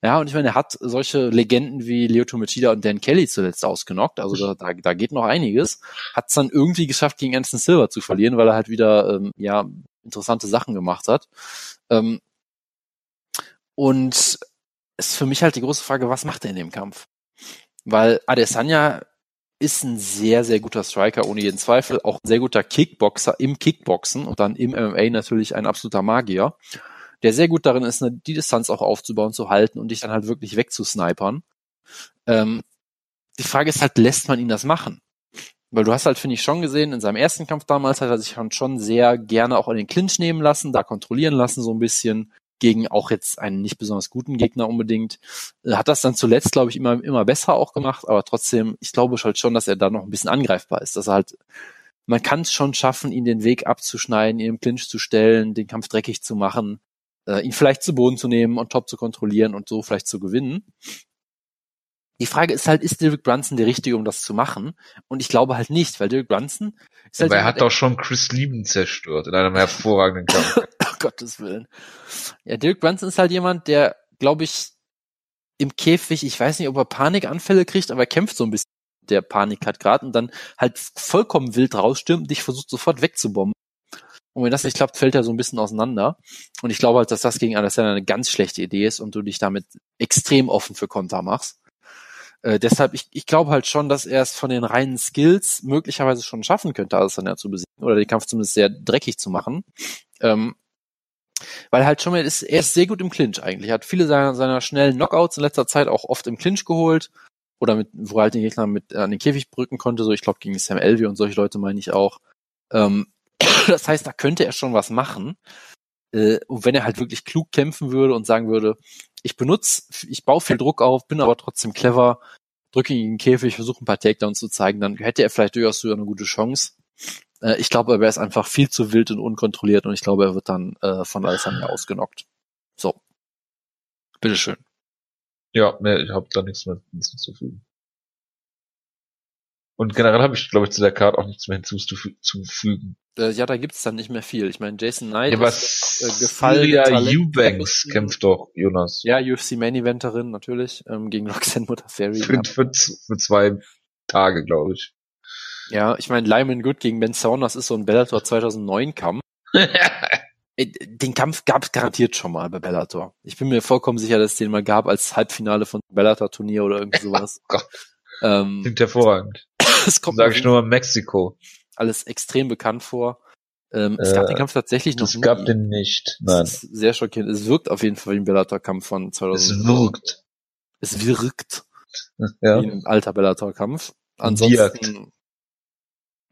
Ja, und ich meine, er hat solche Legenden wie Lyoto Machida und Dan Kelly zuletzt ausgenockt, also da, da, da geht noch einiges. Hat es dann irgendwie geschafft, gegen Anderson Silver zu verlieren, weil er halt wieder, ähm, ja, interessante Sachen gemacht hat. Ähm, und ist für mich halt die große Frage, was macht er in dem Kampf? Weil Adesanya ist ein sehr, sehr guter Striker, ohne jeden Zweifel. Auch ein sehr guter Kickboxer im Kickboxen und dann im MMA natürlich ein absoluter Magier, der sehr gut darin ist, die Distanz auch aufzubauen, zu halten und dich dann halt wirklich wegzusnipern. Ähm, die Frage ist halt, lässt man ihn das machen? Weil du hast halt, finde ich, schon gesehen, in seinem ersten Kampf damals hat er sich schon sehr gerne auch in den Clinch nehmen lassen, da kontrollieren lassen so ein bisschen, gegen auch jetzt einen nicht besonders guten Gegner unbedingt. Hat das dann zuletzt, glaube ich, immer, immer besser auch gemacht, aber trotzdem, ich glaube halt schon, dass er da noch ein bisschen angreifbar ist, dass er halt, man kann es schon schaffen, ihn den Weg abzuschneiden, ihn im Clinch zu stellen, den Kampf dreckig zu machen, äh, ihn vielleicht zu Boden zu nehmen und top zu kontrollieren und so vielleicht zu gewinnen. Die Frage ist halt, ist Derek Brunson der Richtige, um das zu machen? Und ich glaube halt nicht, weil Derek Brunson ist halt. Aber er hat doch schon Chris Lieben zerstört in einem hervorragenden Kampf. [laughs] Gottes Willen. Ja, Dirk Brunson ist halt jemand, der, glaube ich, im Käfig, ich weiß nicht, ob er Panikanfälle kriegt, aber er kämpft so ein bisschen, der Panik hat gerade und dann halt vollkommen wild rausstürmt und dich versucht sofort wegzubomben. Und wenn das nicht klappt, fällt er so ein bisschen auseinander. Und ich glaube halt, dass das gegen Alessandra eine ganz schlechte Idee ist und du dich damit extrem offen für Konter machst. Äh, deshalb, ich, ich glaube halt schon, dass er es von den reinen Skills möglicherweise schon schaffen könnte, Alessandra zu besiegen oder den Kampf zumindest sehr dreckig zu machen. Ähm, weil halt schon mal ist, er ist sehr gut im Clinch eigentlich. Er hat viele seiner, seiner schnellen Knockouts in letzter Zeit auch oft im Clinch geholt. Oder mit, wo er halt den Gegner mit an den Käfig brücken konnte, so ich glaube gegen Sam Elvey und solche Leute meine ich auch. Ähm, [coughs] das heißt, da könnte er schon was machen. Äh, und wenn er halt wirklich klug kämpfen würde und sagen würde, ich benutze, ich baue viel Druck auf, bin aber trotzdem clever, drücke ihn in den Käfig, versuche ein paar Takedowns zu zeigen, dann hätte er vielleicht durchaus sogar eine gute Chance. Äh, ich glaube, er ist einfach viel zu wild und unkontrolliert und ich glaube, er wird dann äh, von Alessandro ausgenockt. So. Bitteschön. Ja, nee, ich habe da nichts mehr hinzuzufügen. Und generell habe ich, glaube ich, zu der Karte auch nichts mehr hinzuzufügen. Äh, ja, da gibt's dann nicht mehr viel. Ich meine, Jason Knight ja, ist äh, gefallen. Eubanks kämpft doch, Jonas. Ja, UFC Main Eventerin natürlich, ähm, gegen Roxanne Modafferi. Für, für, für zwei Tage, glaube ich. Ja, ich meine, Lyman Good gegen Ben Saunders ist so ein Bellator 2009 Kampf. [laughs] den Kampf gab es garantiert schon mal bei Bellator. Ich bin mir vollkommen sicher, dass es den mal gab als Halbfinale von Bellator Turnier oder irgendwie [laughs] sowas. Oh Gott. Ähm, Klingt hervorragend. [laughs] es kommt Sag ich nur Mexiko. Alles extrem bekannt vor. Ähm, äh, es gab den Kampf tatsächlich noch. Es gab den nicht. Nein. sehr schockierend. Es wirkt auf jeden Fall wie ein Bellator-Kampf von 2000. Es wirkt. Es wirkt. [laughs] Ja. Wie ein alter Bellator-Kampf. Ansonsten wirkt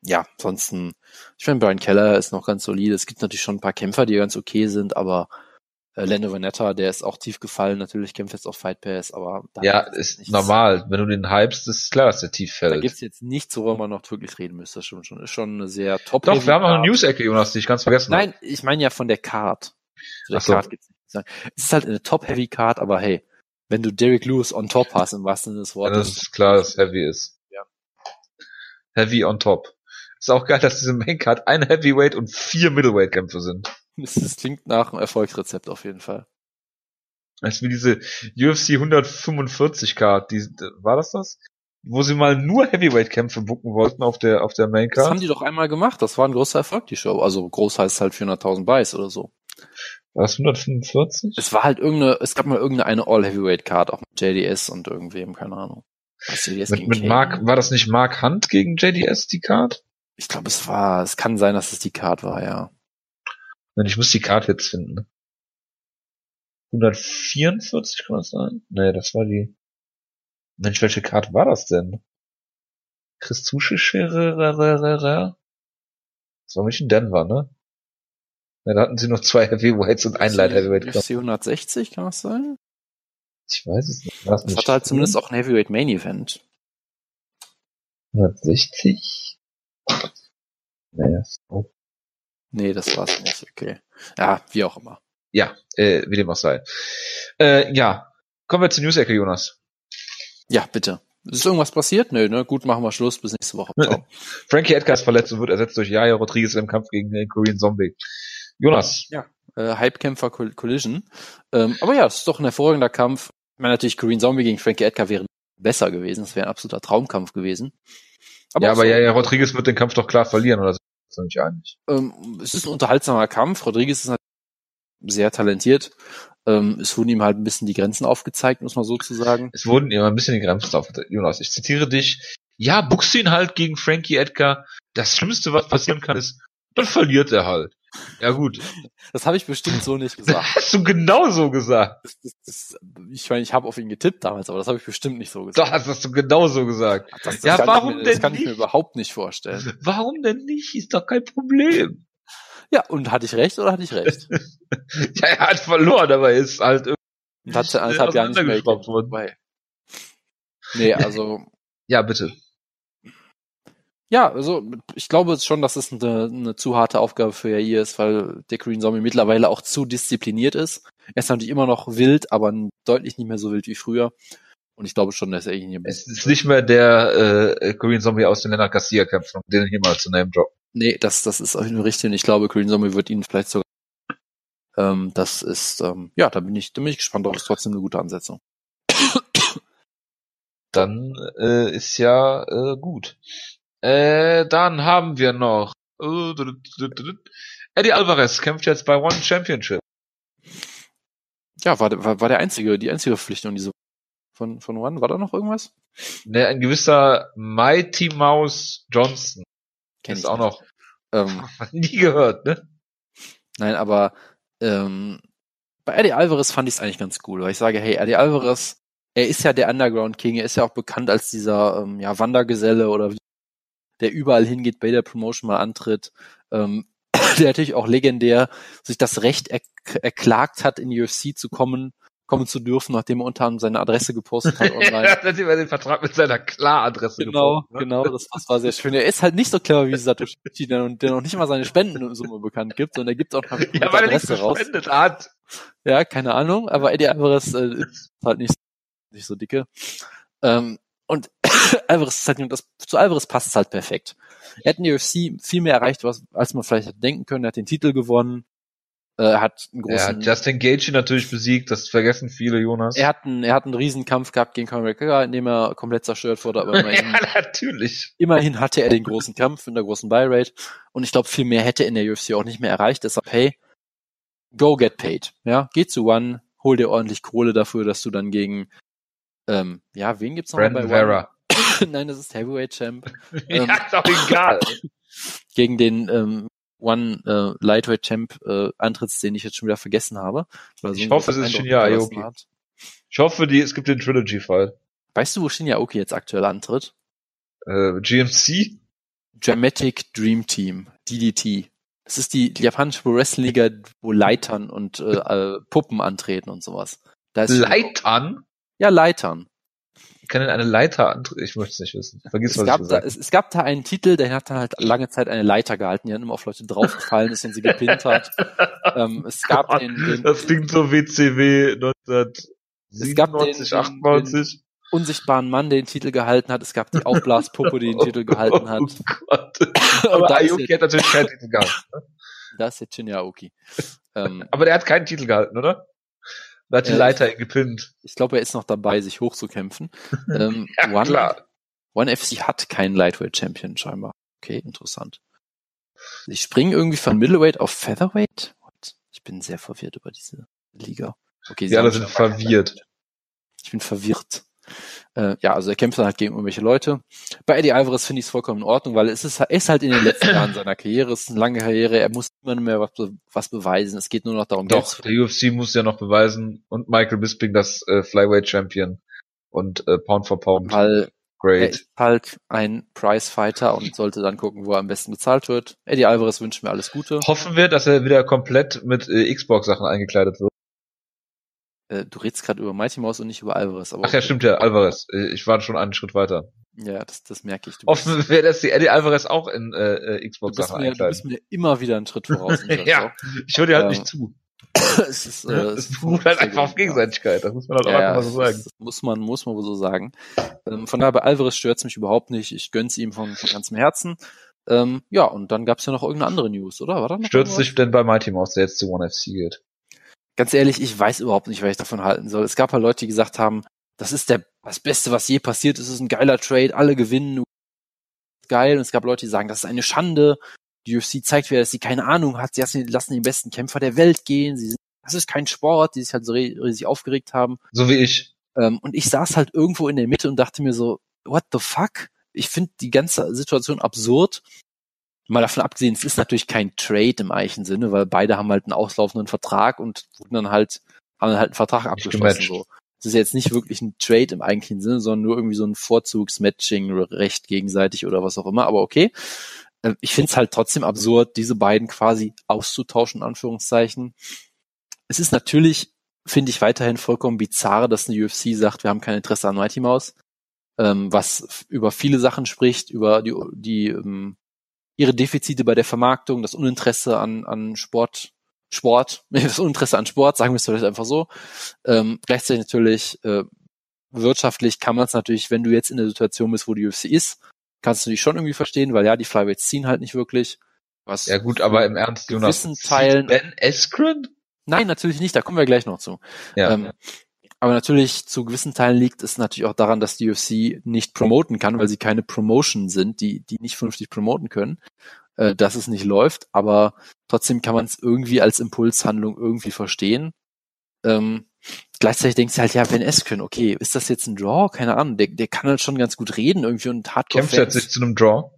ja, ansonsten, ich finde, Brian Keller ist noch ganz solide. Es gibt natürlich schon ein paar Kämpfer, die ganz okay sind, aber äh, Lando Vanetta, der ist auch tief gefallen, natürlich kämpft jetzt auf Fight Pass, aber ja, ist nichts. normal. Wenn du den hypest, ist klar, dass der tief fällt. Da gibt's jetzt nichts, worüber man noch wirklich reden müsste. Schon, schon, ist schon eine sehr top. Doch, wir haben noch eine News-Ecke, Jonas, die ich ganz vergessen Nein, habe. ich meine ja von der Card. Zu der so. Card gibt's nicht. Es ist halt eine Top-Heavy-Card, aber hey, wenn du Derek Lewis on top hast, im wahrsten Sinne des Wortes. Ja, das ist klar, dass Heavy ist. Ja. Heavy on top. Ist auch geil, dass diese Maincard ein Heavyweight und vier Middleweight-Kämpfe sind. [laughs] Das klingt nach einem Erfolgsrezept auf jeden Fall. Ist wie diese UFC 145 Card, die, war das das? Wo sie mal nur Heavyweight-Kämpfe bucken wollten auf der, auf der Maincard. Das haben die doch einmal gemacht, das war ein großer Erfolg, die Show. Also groß heißt halt 400.000 Buys oder so. War das 145? Es war halt irgendeine, es gab mal irgendeine All-Heavyweight-Card, auch mit JDS und irgendwem, keine Ahnung. Was, JDS mit, mit Mark, war das nicht Mark Hunt gegen JDS, die Card? Ich glaube, es war, es kann sein, dass es die Card war, ja. Ich muss die Card jetzt finden. 144 kann das sein? Nee, das war die. Mensch, welche Card war das denn? Chris Zuschere, Das war nicht in Denver, ne? Ja, da hatten sie noch zwei Heavyweights und ein Light Heavyweight. UFC 160 kann das sein? Ich weiß es nicht. Das hatte halt zumindest auch ein Heavyweight Main Event. 160? Naja, so. Nee, das war's nicht. Okay. Ja, wie auch immer. Ja, äh, wie dem auch sei. Äh, ja, kommen wir zur News-Ecke, Jonas. Ja, bitte. Ist irgendwas passiert? Nö, ne? Gut, machen wir Schluss. Bis nächste Woche. Ciao. [laughs] Frankie Edgar ist verletzt und wird ersetzt durch Yaya Rodriguez im Kampf gegen den Korean Zombie. Jonas. Ja, äh, Hypekämpfer Collision. Ähm, aber ja, es ist doch ein hervorragender Kampf. Ich meine natürlich, Korean Zombie gegen Frankie Edgar wäre besser gewesen. Das wäre ein absoluter Traumkampf gewesen. Aber ja, aber so, ja, ja, Rodriguez wird den Kampf doch klar verlieren, oder? Sind nicht einig. Ähm, es ist ein unterhaltsamer Kampf. Rodriguez ist sehr talentiert. Ähm, es wurden ihm halt ein bisschen die Grenzen aufgezeigt, muss man so zu sagen. Es wurden ihm ein bisschen die Grenzen aufgezeigt. Jonas, ich zitiere dich. Ja, buchst ihn halt gegen Frankie Edgar. Das Schlimmste, was passieren kann, ist, dann verliert er halt. Ja gut. Das habe ich bestimmt so nicht gesagt. Hast du genau so gesagt. Das, das, das, ich meine, ich habe auf ihn getippt damals, aber das habe ich bestimmt nicht so gesagt. Doch, das hast du genau so gesagt. Das, das Ja, warum mir, denn Das kann ich nicht? mir überhaupt nicht vorstellen. Warum denn nicht? Ist doch kein Problem. Ja, und hatte ich recht oder hatte ich recht? [laughs] Ja, er hat verloren, aber er ist halt Und hat anderthalb Jahre nicht mehr worden. Nee, also Ja, bitte. Ja, also ich glaube schon, dass es eine, eine zu harte Aufgabe für Yair ist, weil der Green Zombie mittlerweile auch zu diszipliniert ist. Er ist natürlich immer noch wild, aber deutlich nicht mehr so wild wie früher. Und ich glaube schon, dass er ihn hier Es ist nicht mehr der äh, Korean Zombie aus den Leonard Garcia kämpfen, um den hier mal zu name drop. Nee, das, das ist auf jeden Fall richtig. Und ich glaube, Green Zombie wird ihn vielleicht sogar. Ähm, das ist, ähm, ja, da bin ich, da bin ich gespannt, aber es ist trotzdem eine gute Ansetzung. Dann äh, ist ja äh, gut. Äh, dann haben wir noch äh, Eddie Alvarez kämpft jetzt bei One Championship. Ja, war, war, war der einzige, die einzige Verpflichtung diese von, von One. War da noch irgendwas? Ne, ein gewisser Mighty Mouse Johnson Kenn ist ich auch noch Ähm, [laughs] nie gehört, ne? Nein, aber ähm, bei Eddie Alvarez fand ich es eigentlich ganz cool, weil ich sage, hey, Eddie Alvarez, er ist ja der Underground King, er ist ja auch bekannt als dieser ähm, ja, Wandergeselle oder wie- der überall hingeht, bei der Promotion mal antritt. Ähm, [clears throat] der natürlich auch legendär sich das Recht er erklagt hat, in die UFC zu kommen, kommen zu dürfen, nachdem er unter anderem seine Adresse gepostet hat [laughs] er online. hat über den Vertrag mit seiner Klar-Adresse Genau, gefunden, ne? genau, das, das war sehr schön. Er ist halt nicht so clever wie Satoshi, der, noch- der noch nicht mal seine Spendensumme bekannt gibt, sondern er gibt auch noch Ja, weil er Adresse raus. gespendet hat. Ja, keine Ahnung, aber Eddie Alvarez äh, ist halt nicht, nicht so dicke. Ähm, und [coughs] Alvarez ist halt, das, zu Alvarez passt es halt perfekt. Er hat in der UFC viel mehr erreicht, was, als man vielleicht hätte denken können. Er hat den Titel gewonnen. Äh, Er hat einen großen, hat Justin Gaethje natürlich besiegt, das vergessen viele, Jonas. er hat einen, er hat einen Riesenkampf gehabt gegen Conor McGregor, in dem er komplett zerstört wurde, aber immerhin, [laughs] ja, natürlich. immerhin hatte er den großen Kampf in der großen Buy-Rate. Und ich glaube, viel mehr hätte er in der UFC auch nicht mehr erreicht. Deshalb, hey, go get paid. Ja, geh zu One, hol dir ordentlich Kohle dafür, dass du dann gegen, ähm, ja, wen gibt's noch Brandon bei? Vera. [coughs] Nein, das ist Heavyweight Champ. [laughs] Ja, ist doch egal. [coughs] Gegen den ähm, One äh, Lightweight Champ äh, Antritts, den ich jetzt schon wieder vergessen habe. weil Ich hoffe, es ist Shinya Aoki. Ich hoffe, die, es gibt den Trilogy-Fall. Weißt du, wo Shinya Aoki jetzt aktuell antritt? Äh, GMC? Dramatic Dream Team, DDT. Das ist die japanische Wrestling-Liga, wo Leitern und äh, [laughs] äh, Puppen antreten und sowas. Da Leitern? Ja, Leitern. Ich kann denn eine Leiter antreten? Ich möchte es nicht wissen. Vergiss, Es was ich gab, da, gesagt habe. es, es gab da einen Titel, der hat dann halt lange Zeit eine Leiter gehalten, die dann immer auf Leute draufgefallen ist und sie gepinnt hat. [laughs] ähm, es gab den, den Das klingt so WCW Es gab den- 1997, den- 98. unsichtbaren Mann, der den Titel gehalten hat. Es gab die Aufblaspuppe, die den Titel gehalten [laughs] hat. Oh Gott. [laughs] Aber da jetzt, hat natürlich keinen Titel gehalten. ne? da ist jetzt Shinya Aoki. Ähm, Aber der hat keinen Titel gehalten, oder? Da hat die Äh, Leiter ihn gepinnt. ich glaube, er ist noch dabei, sich hochzukämpfen. [laughs] Ähm, Ja, One, klar. One FC hat keinen Lightweight Champion scheinbar. Okay, interessant. Sie springen irgendwie von Middleweight auf Featherweight? What? Ich bin sehr verwirrt über diese Liga. Okay, alle haben sind verwirrt. Ich bin verwirrt. Äh, ja, also er kämpft dann halt gegen irgendwelche Leute. Bei Eddie Alvarez finde ich es vollkommen in Ordnung, weil es ist, er ist halt in den letzten Jahren seiner Karriere, es ist eine lange Karriere, er muss immer mehr was, was beweisen. Es geht nur noch darum, Doch, der UFC muss ja noch beweisen und Michael Bisping das äh, Flyweight Champion und äh, Pound for Pound weil er Great. ist halt ein Prizefighter und sollte dann gucken, wo er am besten bezahlt wird. Eddie Alvarez wünscht mir alles Gute. Hoffen wir, dass er wieder komplett mit äh, Xbox-Sachen eingekleidet wird. Äh, du redest gerade über Mighty Mouse und nicht über Alvarez. Aber Ach ja, stimmt ja, Alvarez. Äh, Ich war schon einen Schritt weiter. Ja, das, das merke ich. Hoffen wir, dass die Eddie Alvarez auch in äh, äh, du, bist Xbox-Sachen mir, du bist mir immer wieder einen Schritt voraus. [laughs] Ja, ich höre dir halt Ähm, nicht zu. [coughs] Es ist, äh, Es beruht halt einfach auf Gegenseitigkeit. Das muss man halt auch Ja, einfach mal so sagen. Das muss man, muss man wohl so sagen. Ähm, von daher bei Alvarez stört's mich überhaupt nicht. Ich gönn's ihm von, von ganzem Herzen. Ähm, ja, und dann gab's ja noch irgendeine andere News, oder? War da noch Stürzt sich denn bei Mighty Mouse, der jetzt zu One FC geht? Ganz ehrlich, ich weiß überhaupt nicht, was ich davon halten soll. Es gab halt Leute, die gesagt haben, das ist der, das Beste, was je passiert ist, es ist ein geiler Trade, alle gewinnen, geil. Und es gab Leute, die sagen, das ist eine Schande. Die UFC zeigt wieder, dass sie keine Ahnung hat. Sie lassen den besten Kämpfer der Welt gehen. Sie sind, das ist kein Sport, die sich halt so riesig aufgeregt haben. So wie ich. Ähm, und ich saß halt irgendwo in der Mitte und dachte mir so, what the fuck? Ich finde die ganze Situation absurd. Mal davon abgesehen, es ist natürlich kein Trade im eigentlichen Sinne, weil beide haben halt einen auslaufenden Vertrag und wurden dann halt, haben dann halt einen Vertrag abgeschlossen. So. Es ist jetzt nicht wirklich ein Trade im eigentlichen Sinne, sondern nur irgendwie so ein Vorzugsmatching-Recht gegenseitig oder was auch immer, aber okay. Äh, ich finde es halt trotzdem absurd, diese beiden quasi auszutauschen, in Anführungszeichen. Es ist natürlich, finde ich, weiterhin vollkommen bizarr, dass eine UFC sagt, wir haben kein Interesse an Mighty Mouse, ähm, was über viele Sachen spricht, über die, die ähm, ihre Defizite bei der Vermarktung, das Uninteresse an, an Sport, Sport, [laughs] das Uninteresse an Sport, sagen wir es vielleicht einfach so. Ähm, gleichzeitig natürlich äh, wirtschaftlich kann man es natürlich, wenn du jetzt in der Situation bist, wo die UFC ist, kannst du dich schon irgendwie verstehen, weil ja, die Flyweights ziehen halt nicht wirklich. Was ja gut, aber im Ernst, Jonas, Teilen, Ben Askren? Nein, natürlich nicht, da kommen wir gleich noch zu. Ja. Ähm, aber natürlich zu gewissen Teilen liegt es natürlich auch daran, dass die UFC nicht promoten kann, weil sie keine Promotion sind, die, die nicht vernünftig promoten können, äh, dass es nicht läuft. Aber trotzdem kann man es irgendwie als Impulshandlung irgendwie verstehen. Ähm, gleichzeitig denkst du halt, ja, Ben Askren, okay, ist das jetzt ein Draw? Keine Ahnung, der, der kann halt schon ganz gut reden irgendwie und Hardcore Kämpft er sich zu einem Draw?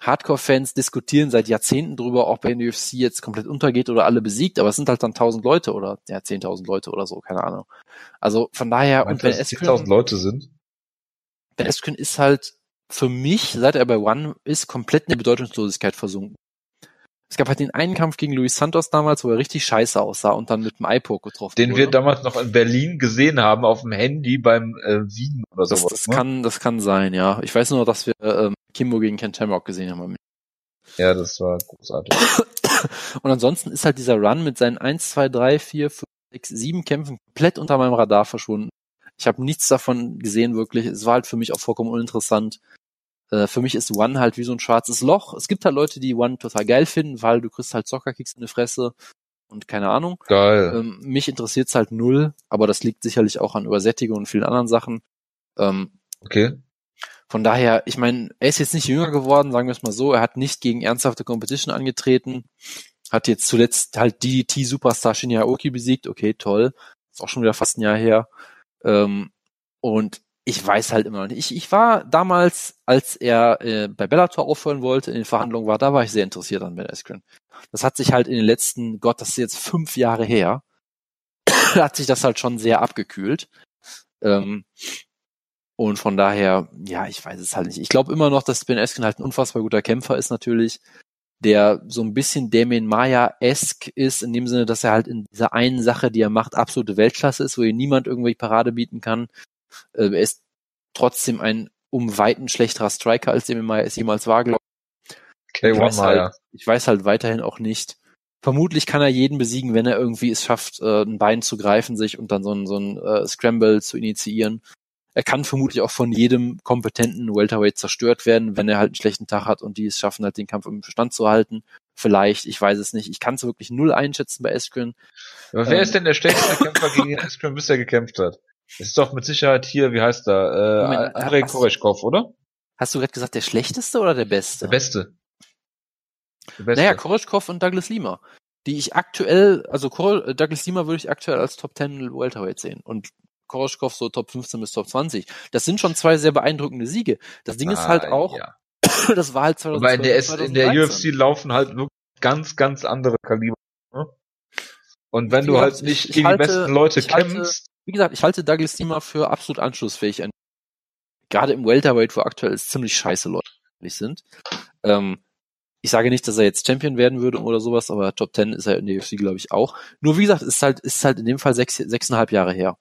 Hardcore-Fans diskutieren seit Jahrzehnten drüber, ob in der UFC jetzt komplett untergeht oder alle besiegt, aber es sind halt dann 1000 Leute oder ja 10.000 Leute oder so, keine Ahnung. Also von daher Meinst und wenn es 10.000 Leute sind, Ben Askren ist halt für mich, seit er bei One ist, komplett in der Bedeutungslosigkeit versunken. Es gab halt den einen Kampf gegen Luis Santos damals, wo er richtig scheiße aussah und dann mit dem iPod getroffen Den wurde. wir damals noch in Berlin gesehen haben auf dem Handy beim äh, Wiegen oder das, sowas. Das ne? kann, das kann sein, ja. Ich weiß nur, dass wir ähm, Kimbo gegen Ken Shamrock gesehen haben. Ja, das war großartig. [coughs] und ansonsten ist halt dieser Run mit seinen 1, 2, 3, 4, 5, 6, 7 Kämpfen komplett unter meinem Radar verschwunden. Ich habe nichts davon gesehen wirklich. Es war halt für mich auch vollkommen uninteressant. Äh, für mich ist One halt wie so ein schwarzes Loch. Es gibt halt Leute, die One total geil finden, weil du kriegst halt Soccerkicks in die Fresse und keine Ahnung. Geil. Ähm, mich interessiert's halt null, aber das liegt sicherlich auch an Übersättigung und vielen anderen Sachen. Ähm, okay. Von daher, ich meine, er ist jetzt nicht jünger geworden, sagen wir es mal so. Er hat nicht gegen ernsthafte Competition angetreten. Hat jetzt zuletzt halt DDT-Superstar Shinya Aoki besiegt. Okay, toll. Ist auch schon wieder fast ein Jahr her. Ähm, und ich weiß halt immer noch nicht. Ich, ich war damals, als er äh, bei Bellator aufhören wollte, in den Verhandlungen war, da war ich sehr interessiert an Ben Askren. Das hat sich halt in den letzten, Gott, das ist jetzt fünf Jahre her, [coughs] hat sich das halt schon sehr abgekühlt. Ähm, und von daher, ja, ich weiß es halt nicht. Ich glaube immer noch, dass Ben Askren halt ein unfassbar guter Kämpfer ist natürlich, der so ein bisschen Damien Maya-esque ist, in dem Sinne, dass er halt in dieser einen Sache, die er macht, absolute Weltklasse ist, wo ihm niemand irgendwie Parade bieten kann. Äh, er ist trotzdem ein um Weiten schlechterer Striker, als dem es jemals war, glaube ich. Okay, ich, weiß halt, ich weiß halt weiterhin auch nicht. Vermutlich kann er jeden besiegen, wenn er irgendwie es schafft, äh, ein Bein zu greifen sich und dann so ein, so ein äh, Scramble zu initiieren. Er kann vermutlich auch von jedem kompetenten Welterweight zerstört werden, wenn er halt einen schlechten Tag hat und die es schaffen, halt den Kampf im Bestand zu halten. Vielleicht, ich weiß es nicht. Ich kann es wirklich null einschätzen bei Eskren. Aber wer ähm, ist denn der schlechteste Kämpfer gegen Eskren, bis er gekämpft hat? Das ist doch mit Sicherheit hier, wie heißt er? Äh, Andrei Koreshkov, oder? Hast du gerade gesagt, der schlechteste oder der beste? Der beste. Der beste. Naja, Koreshkov und Douglas Lima. Die ich aktuell, also Douglas Lima würde ich aktuell als Top 10 Welterweight sehen. Und Koroschkov so Top 15 bis Top 20. Das sind schon zwei sehr beeindruckende Siege. Das Ding ah, ist halt auch, ja. [clears throat] das war halt 2012, Aber in der, 2013. in der UFC laufen halt wirklich ganz, ganz andere Kaliber. Ne? Und wenn wie du halt nicht gegen halte, die besten Leute kämpfst, wie gesagt, ich halte Douglas Lima für absolut anschlussfähig. Gerade im Welterweight, wo aktuell ziemlich scheiße Leute sind. Ähm, ich sage nicht, dass er jetzt Champion werden würde oder sowas, aber Top 10 ist er in der UFC, glaube ich, auch. Nur wie gesagt, ist halt, ist halt in dem Fall sechs, sechseinhalb Jahre her.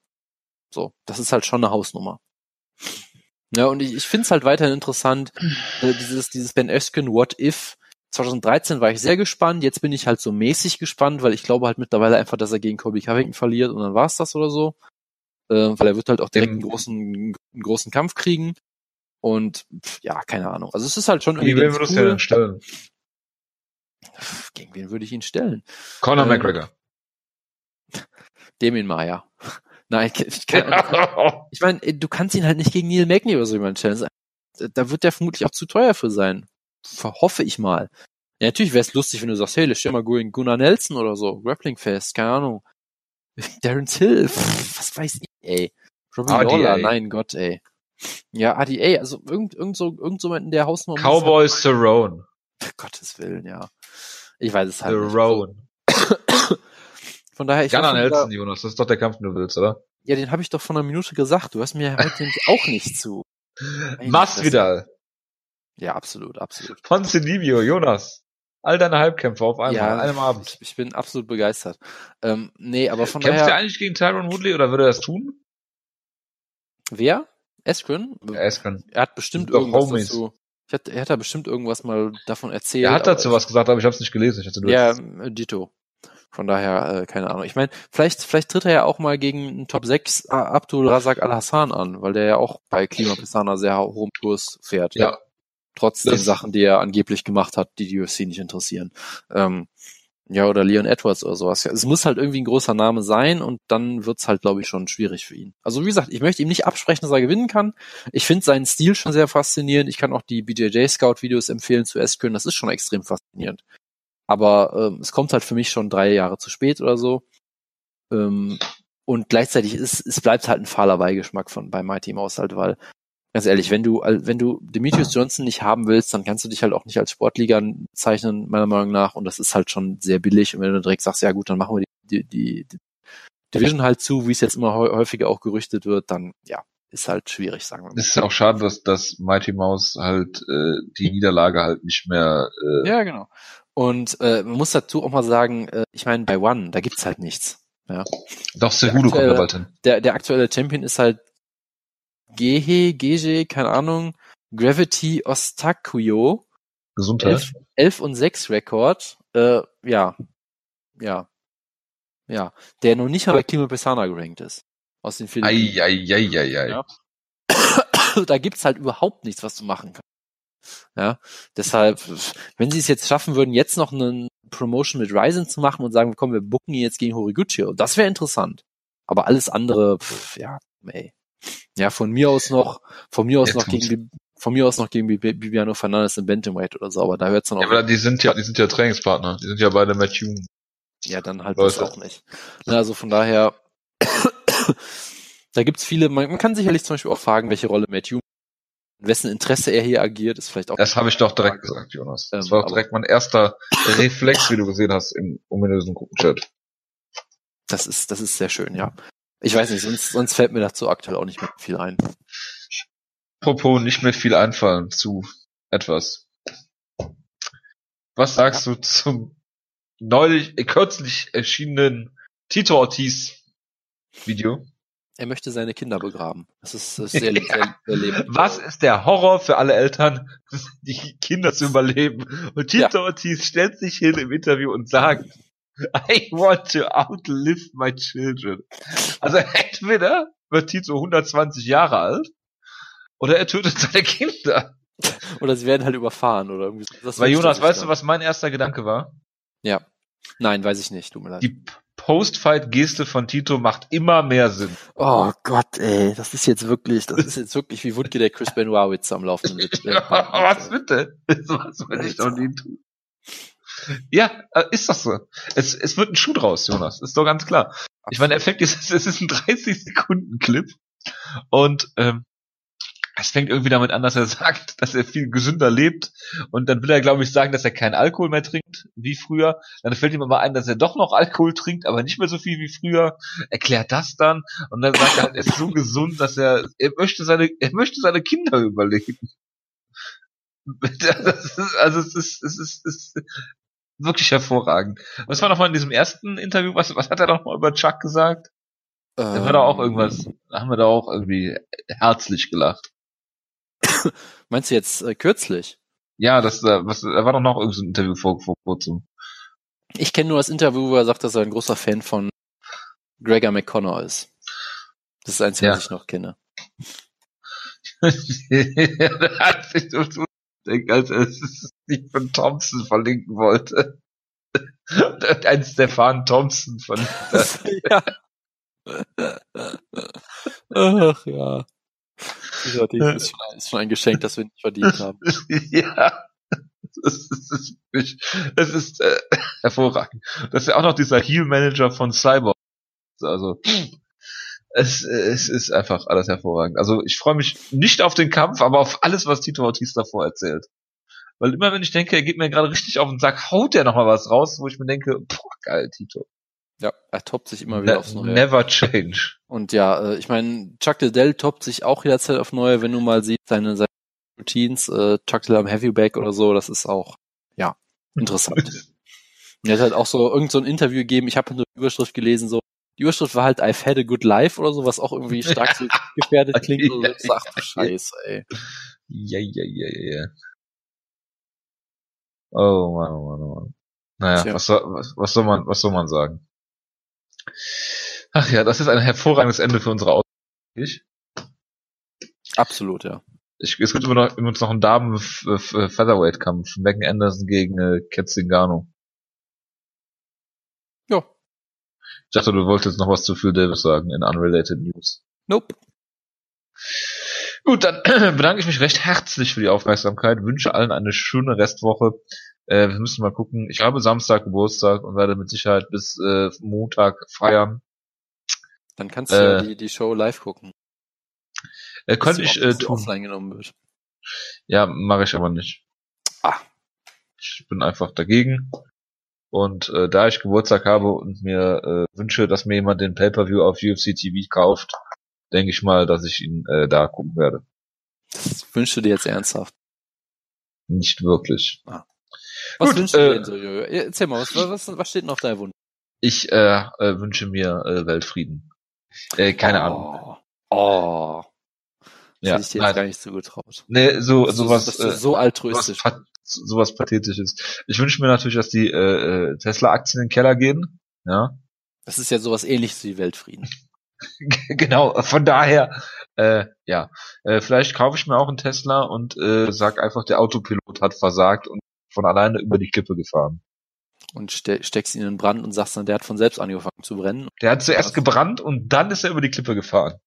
So, das ist halt schon eine Hausnummer. Ja, und ich, ich finde es halt weiterhin interessant, äh, dieses, dieses Ben Askren What If. 2013 war ich sehr gespannt, jetzt bin ich halt so mäßig gespannt, weil ich glaube halt mittlerweile einfach, dass er gegen Colby Covington verliert und dann war es das oder so äh, weil er wird halt auch direkt einen großen, einen großen Kampf kriegen. Und pff, ja, keine Ahnung. Also es ist halt schon irgendwie. Gegen wen würdest cool. du denn stellen? Gegen wen würde ich ihn stellen? Conor ähm, McGregor. Damien Maya. Nein, ich, kann, ich [laughs] meine, du kannst ihn halt nicht gegen Neil Magny oder so jemand stellen. Da wird der vermutlich auch zu teuer für sein. Hoffe ich mal. Ja, natürlich wäre es lustig, wenn du sagst, hey, stell mal Gun- Gunnar Nelson oder so, Grappling Fest, keine Ahnung. [laughs] Darren Till, pff, was weiß ich, ey. Robbie RDA. Lawler, nein Gott, ey. Ja, ADA, also irgend, irgend so, irgend so in der Hausnummer. Cowboy Cerrone. Halt, [laughs] Gottes Willen, ja. Ich weiß es halt nicht. Cerrone. [coughs] Von daher, ich Gunnar Nelson, Jonas, das ist doch der Kampf, den du willst, oder? Ja, den habe ich doch vor einer Minute gesagt. Du hörst mir heute auch nicht zu. Masvidal. Ja, absolut, absolut. Ponce Livio, Jonas. All deine Halbkämpfe auf einmal, ja, an einem Abend. Ich, ich bin absolut begeistert. Ähm, nee, aber von Kämpft er daher, eigentlich gegen Tyron Woodley oder würde er das tun? wer? Eskren? Ja, Eskren. Er hat bestimmt irgendwas Homies. dazu. Ich hatte, er hat da bestimmt irgendwas mal davon erzählt. Er hat dazu was gesagt, aber ich habe es nicht gelesen. Ich hatte nur Ja, Dito. Von daher, äh, keine Ahnung. Ich meine, vielleicht, vielleicht tritt er ja auch mal gegen einen Top 6 A- Abdul Razak Al-Hassan an, weil der ja auch bei Klima Pisana sehr hohem Kurs fährt. ja. Trotz Das- den Sachen, die er angeblich gemacht hat, die die UFC nicht interessieren. Ähm, ja, oder Leon Edwards oder sowas. Ja, Es muss halt irgendwie ein großer Name sein und dann wird's halt, glaube ich, schon schwierig für ihn. Also wie gesagt, ich möchte ihm nicht absprechen, dass er gewinnen kann. Ich finde seinen Stil schon sehr faszinierend. Ich kann auch die BJJ Scout Videos empfehlen zu Eskön. Das ist schon extrem faszinierend. Aber ähm, es kommt halt für mich schon drei Jahre zu spät oder so. Ähm, und gleichzeitig ist es bleibt halt ein fahler Beigeschmack von bei Mighty Mouse halt, weil ganz ehrlich, wenn du wenn du Demetrius Johnson nicht haben willst, dann kannst du dich halt auch nicht als Sportliga zeichnen meiner Meinung nach und das ist halt schon sehr billig und wenn du direkt sagst, ja gut, dann machen wir die, die, die, Division halt zu, wie es jetzt immer häu- häufiger auch gerüchtet wird, dann ja, ist halt schwierig, sagen wir mal. Es ist auch schade, dass, dass Mighty Mouse halt äh, die Niederlage halt nicht mehr äh, Ja, genau. Und äh, man muss dazu auch mal sagen, äh, ich meine, bei One, da gibt's halt nichts. Ja. Doch Cejudo kommt da bald hin. Der, der aktuelle Champion ist halt Gehe, Geje, keine Ahnung, Gravity Ostakuyo, Gesundheit. 11, 11 und 6 Rekord, äh, ja, ja, ja, der noch nicht mal bei Klima Pesana gerankt ist. Aus den Philippinen. Ei, ei, ei, ei, ei. Ja. [coughs] da gibt's halt überhaupt nichts, was du machen kannst. Ja, deshalb, wenn sie es jetzt schaffen würden, jetzt noch einen Promotion mit Ryzen zu machen und sagen, komm, wir bucken ihn jetzt gegen Horiguchi, das wäre interessant. Aber alles andere, pff, ja, ey. Ja, von mir aus noch, von mir aus Jetzt noch gegen, von mir aus noch gegen Bib- Bibiano Fernandes im Bantamweight oder so, aber da hört's dann Ja, auch, aber die sind ja, die sind ja Trainingspartner. Die sind ja beide Matt Hume. ja, dann halt Leute. das auch nicht. Also von daher, [coughs] da gibt's viele, man, man kann sicherlich zum Beispiel auch fragen, welche Rolle Matthew, in wessen Interesse er hier agiert, ist vielleicht auch Das habe ich doch direkt gesagt, Jonas. Das Ähm, war auch direkt mein erster Reflex, wie du gesehen hast im ominösen Gruppenchat. Das ist, das ist sehr schön, ja. Ich weiß nicht, sonst, sonst fällt mir dazu aktuell auch nicht mehr viel ein. Apropos nicht mehr viel einfallen zu etwas. Was sagst du zum neulich, äh, kürzlich erschienenen Tito Ortiz Video? Er möchte seine Kinder begraben. Das ist, das ist sehr, [laughs] sehr, sehr lebend. Was ist der Horror für alle Eltern, [laughs] die Kinder zu überleben? Und Tito Ortiz stellt sich hin im Interview und sagt, I want to outlive my children. Also entweder wird Tito 120 Jahre alt oder er tötet seine Kinder. [laughs] Oder sie werden halt überfahren oder irgendwie. Das Weil Jonas, weißt du, was mein erster Gedanke war? Ja. Nein, weiß ich nicht, tut mir leid. Die Post-Fight-Geste von Tito macht immer mehr Sinn. oh Gott, ey, das ist jetzt wirklich, das ist jetzt wirklich wie Wutke der Chris [laughs] Benoit am laufenden Witz. was bitte? Was will ich doch nie tun? Ja, äh, ist doch so. Es, es wird ein Schuh draus, Jonas. Ist doch ganz klar. Ich meine, der Effekt ist, es ist ein 30-Sekunden-Clip und ähm, es fängt irgendwie damit an, dass er [laughs] sagt, dass er viel gesünder lebt und dann will er, glaube ich, sagen, dass er keinen Alkohol mehr trinkt wie früher. Dann fällt ihm aber ein, dass er doch noch Alkohol trinkt, aber nicht mehr so viel wie früher. Erklärt das dann und dann sagt er, halt, er ist so gesund, dass er er möchte seine er möchte seine Kinder überleben. [laughs] Ist, also es ist, es ist, es ist wirklich hervorragend. Was war noch mal in diesem ersten Interview? Was, was hat er noch mal über Chuck gesagt? Da war da auch irgendwas, da haben wir da auch irgendwie herzlich gelacht. [laughs] Meinst du jetzt äh, kürzlich? Ja, das, äh, was, da war doch noch irgendein so Interview vor, vor kurzem. Ich kenne nur das Interview, wo er sagt, dass er ein großer Fan von Gregor McConnor ist. Das ist das Einzige, Ja. was ich noch kenne. da hat sich so denkt, als er es nicht von Thompson verlinken wollte. Und [laughs] ein Stefan Thompson von [laughs] ja. Ach ja. Dieser Ding ist schon, ein- ist schon ein Geschenk, das wir nicht verdient haben. [laughs] ja. Das ist, wirklich, das ist äh, hervorragend. Das ist ja auch noch dieser Heal-Manager von Cyborg. Also es, es ist einfach alles hervorragend. Also ich freue mich nicht auf den Kampf, aber auf alles, was Tito Ortiz davor erzählt. Weil immer wenn ich denke, er geht mir gerade richtig auf den Sack, haut der noch mal was raus, wo ich mir denke, boah, geil, Tito. Ja, er toppt sich immer wieder Ne aufs Neue. never change. Und ja, äh, ich meine, Chuck Liddell toppt sich auch jederzeit auf Neue, wenn du mal siehst, seine, seine Routines, äh, Chuck Liddell am Heavyback oder so, das ist auch, ja, interessant. Und er hat halt auch so irgend so ein Interview gegeben, ich habe nur die Überschrift gelesen, so, die Überschrift war halt I've had a good life oder so, was auch irgendwie stark so [laughs] gefährdet klingt. Und so. Ach du Scheiße, ey. Ja, ja, ja, ja, ja. Oh Mann, oh Mann, oh Mann. Naja, Tja. was soll, was, was soll man, was soll man sagen? Ach ja, das ist ein hervorragendes Ende für unsere Ausgabe. Ich, Absolut, ja. ich, es gibt immer noch, immer noch einen Damen F- F- Featherweight Kampf. Megan Anderson gegen äh, Kat Zingano. Ja. Ich dachte, du wolltest noch was zu Phil Davis sagen in Unrelated News. Nope. Gut, dann [clears throat] bedanke ich mich recht herzlich für die Aufmerksamkeit, wünsche allen eine schöne Restwoche. Äh, wir müssen mal gucken. Ich habe Samstag Geburtstag und werde mit Sicherheit bis äh, Montag feiern. Dann kannst du ja Äh, die, die Show live gucken. Äh, könnte ich äh, offline genommen wird. Ja, mache ich aber nicht. Ah. Ich bin einfach dagegen. Und äh, da ich Geburtstag habe und mir äh, wünsche, dass mir jemand den Pay-Per-View auf UFC TV kauft, denke ich mal, dass ich ihn äh, da gucken werde. Das wünschst du dir jetzt ernsthaft. Nicht wirklich. Was Gut, wünschst du äh, dir denn so, Jojo? Erzähl mal, was, was, was steht denn auf deinem Wunsch? Ich äh, äh, wünsche mir äh, Weltfrieden. Äh, keine Ahnung. Oh. oh. Das Ja, hätte ich dir nein. jetzt gar nicht zugetraut. Nee, so Dass du- sowas, dass du äh, so sowas, altruistisch. pat sowas pathetisches. Ich wünsche mir natürlich, dass die äh, äh, Tesla-Aktien in den Keller gehen. Ja, Das ist ja sowas ähnliches wie Weltfrieden. [laughs] genau. Von daher, äh, ja, äh, vielleicht kaufe ich mir auch einen Tesla und äh, sag einfach, der Autopilot hat versagt und von alleine über die Klippe gefahren. Und ste steckst ihn in den Brand und sagst dann, der hat von selbst angefangen zu brennen. Der hat zuerst gebrannt und dann ist er über die Klippe gefahren.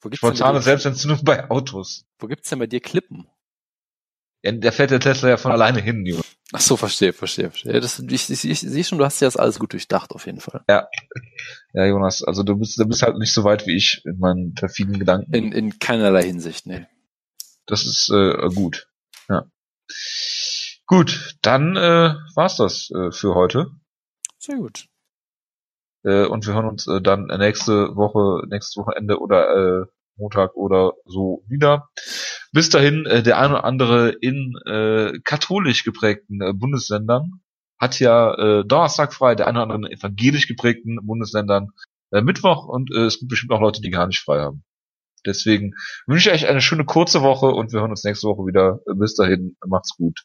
Wo gibt's, Spontane Selbstentzündung bei Autos. wo gibt's denn bei dir Klippen? Ja, der fährt der Tesla ja von alleine hin, Junge. Ach so, verstehe, verstehe, verstehe. Das, ich, ich, ich sehe schon, du hast dir das alles gut durchdacht, auf jeden Fall. Ja, Jonas, also du bist, du bist halt nicht so weit wie ich in meinen perfiden Gedanken. In, in keinerlei Hinsicht, nee. Das ist äh, gut. Ja. Gut, dann äh, war's das äh, für heute. Sehr gut. Äh, und wir hören uns äh, dann nächste Woche, nächstes Wochenende oder äh, Montag oder so wieder. Bis dahin, äh, der eine oder andere in äh, katholisch geprägten äh, Bundesländern hat ja äh, Donnerstag frei, der eine oder andere in evangelisch geprägten Bundesländern äh, Mittwoch und äh, es gibt bestimmt auch Leute, die gar nicht frei haben. Deswegen wünsche ich euch eine schöne kurze Woche und wir hören uns nächste Woche wieder. Bis dahin, macht's gut.